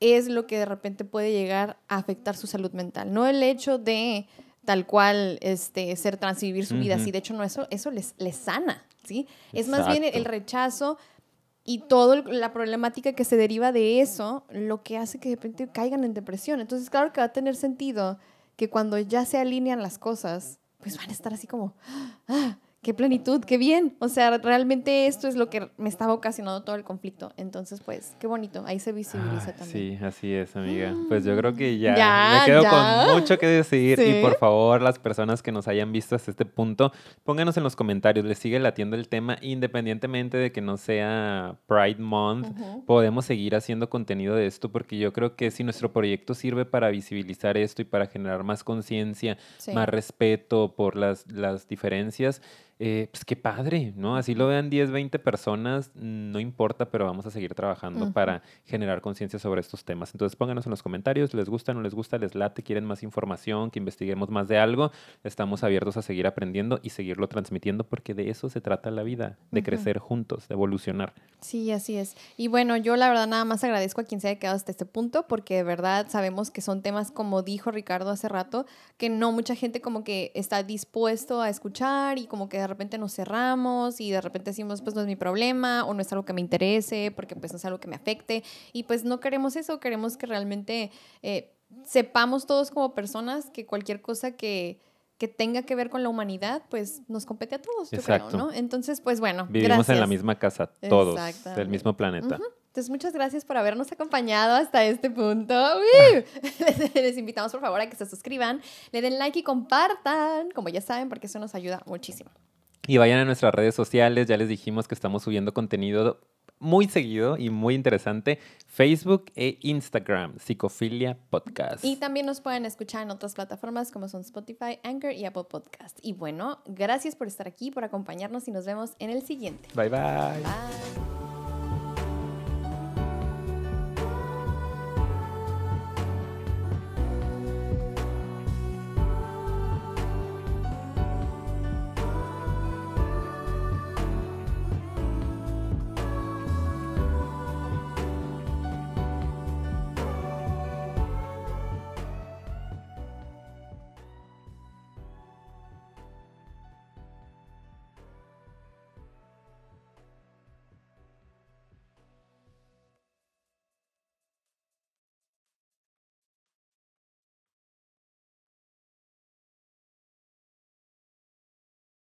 es lo que de repente puede llegar a afectar su salud mental. No el hecho de tal cual este, ser trans y vivir su vida así. De hecho, no, eso, eso les, les sana, ¿sí? Es más bien el rechazo y toda la problemática que se deriva de eso lo que hace que de repente caigan en depresión. Entonces, claro que va a tener sentido que cuando ya se alinean las cosas, pues van a estar así como, ah, qué plenitud, qué bien. O sea, realmente esto es lo que me estaba ocasionando todo el conflicto. Entonces, pues, qué bonito. Ahí se visibiliza también. Sí, así es, amiga. Pues yo creo que ya, me quedo con mucho que decir. Y por favor, las personas que nos hayan visto hasta este punto, pónganos en los comentarios. ¿Les sigue latiendo el tema? Independientemente de que no sea Pride Month, podemos seguir haciendo contenido de esto porque yo creo que si nuestro proyecto sirve para visibilizar esto y para generar más conciencia, más respeto por las, las diferencias, eh, pues qué padre, ¿no? Así lo vean 10, 20 personas, no importa, pero vamos a seguir trabajando para generar conciencia sobre estos temas. Entonces pónganos en los comentarios, les gusta, no les gusta, les late, quieren más información, que investiguemos más de algo. Estamos abiertos a seguir aprendiendo y seguirlo transmitiendo porque de eso se trata la vida, de crecer juntos, de evolucionar. Sí, así es. Y bueno, yo la verdad nada más agradezco a quien se haya quedado hasta este punto porque de verdad sabemos que son temas, como dijo Ricardo hace rato, que no mucha gente como que está dispuesto a escuchar y como que de repente nos cerramos y de repente decimos, pues no es mi problema o no es algo que me interese porque pues no es algo que me afecte y pues no queremos eso, queremos que realmente eh, sepamos todos como personas que cualquier cosa que que tenga que ver con la humanidad, pues nos compete a todos, yo creo, ¿no? Entonces, pues bueno. Vivimos en la misma casa, todos, del mismo planeta. Entonces, muchas gracias por habernos acompañado hasta este punto. Les invitamos, por favor, a que se suscriban, le den like y compartan, como ya saben, porque eso nos ayuda muchísimo. Y vayan a nuestras redes sociales, ya les dijimos que estamos subiendo contenido muy seguido y muy interesante, Facebook e Instagram, Psicofilia Podcast. Y también nos pueden escuchar en otras plataformas como son Spotify, Anchor y Apple Podcast. Y bueno, gracias por estar aquí, por acompañarnos y nos vemos en el siguiente. Bye bye. Bye.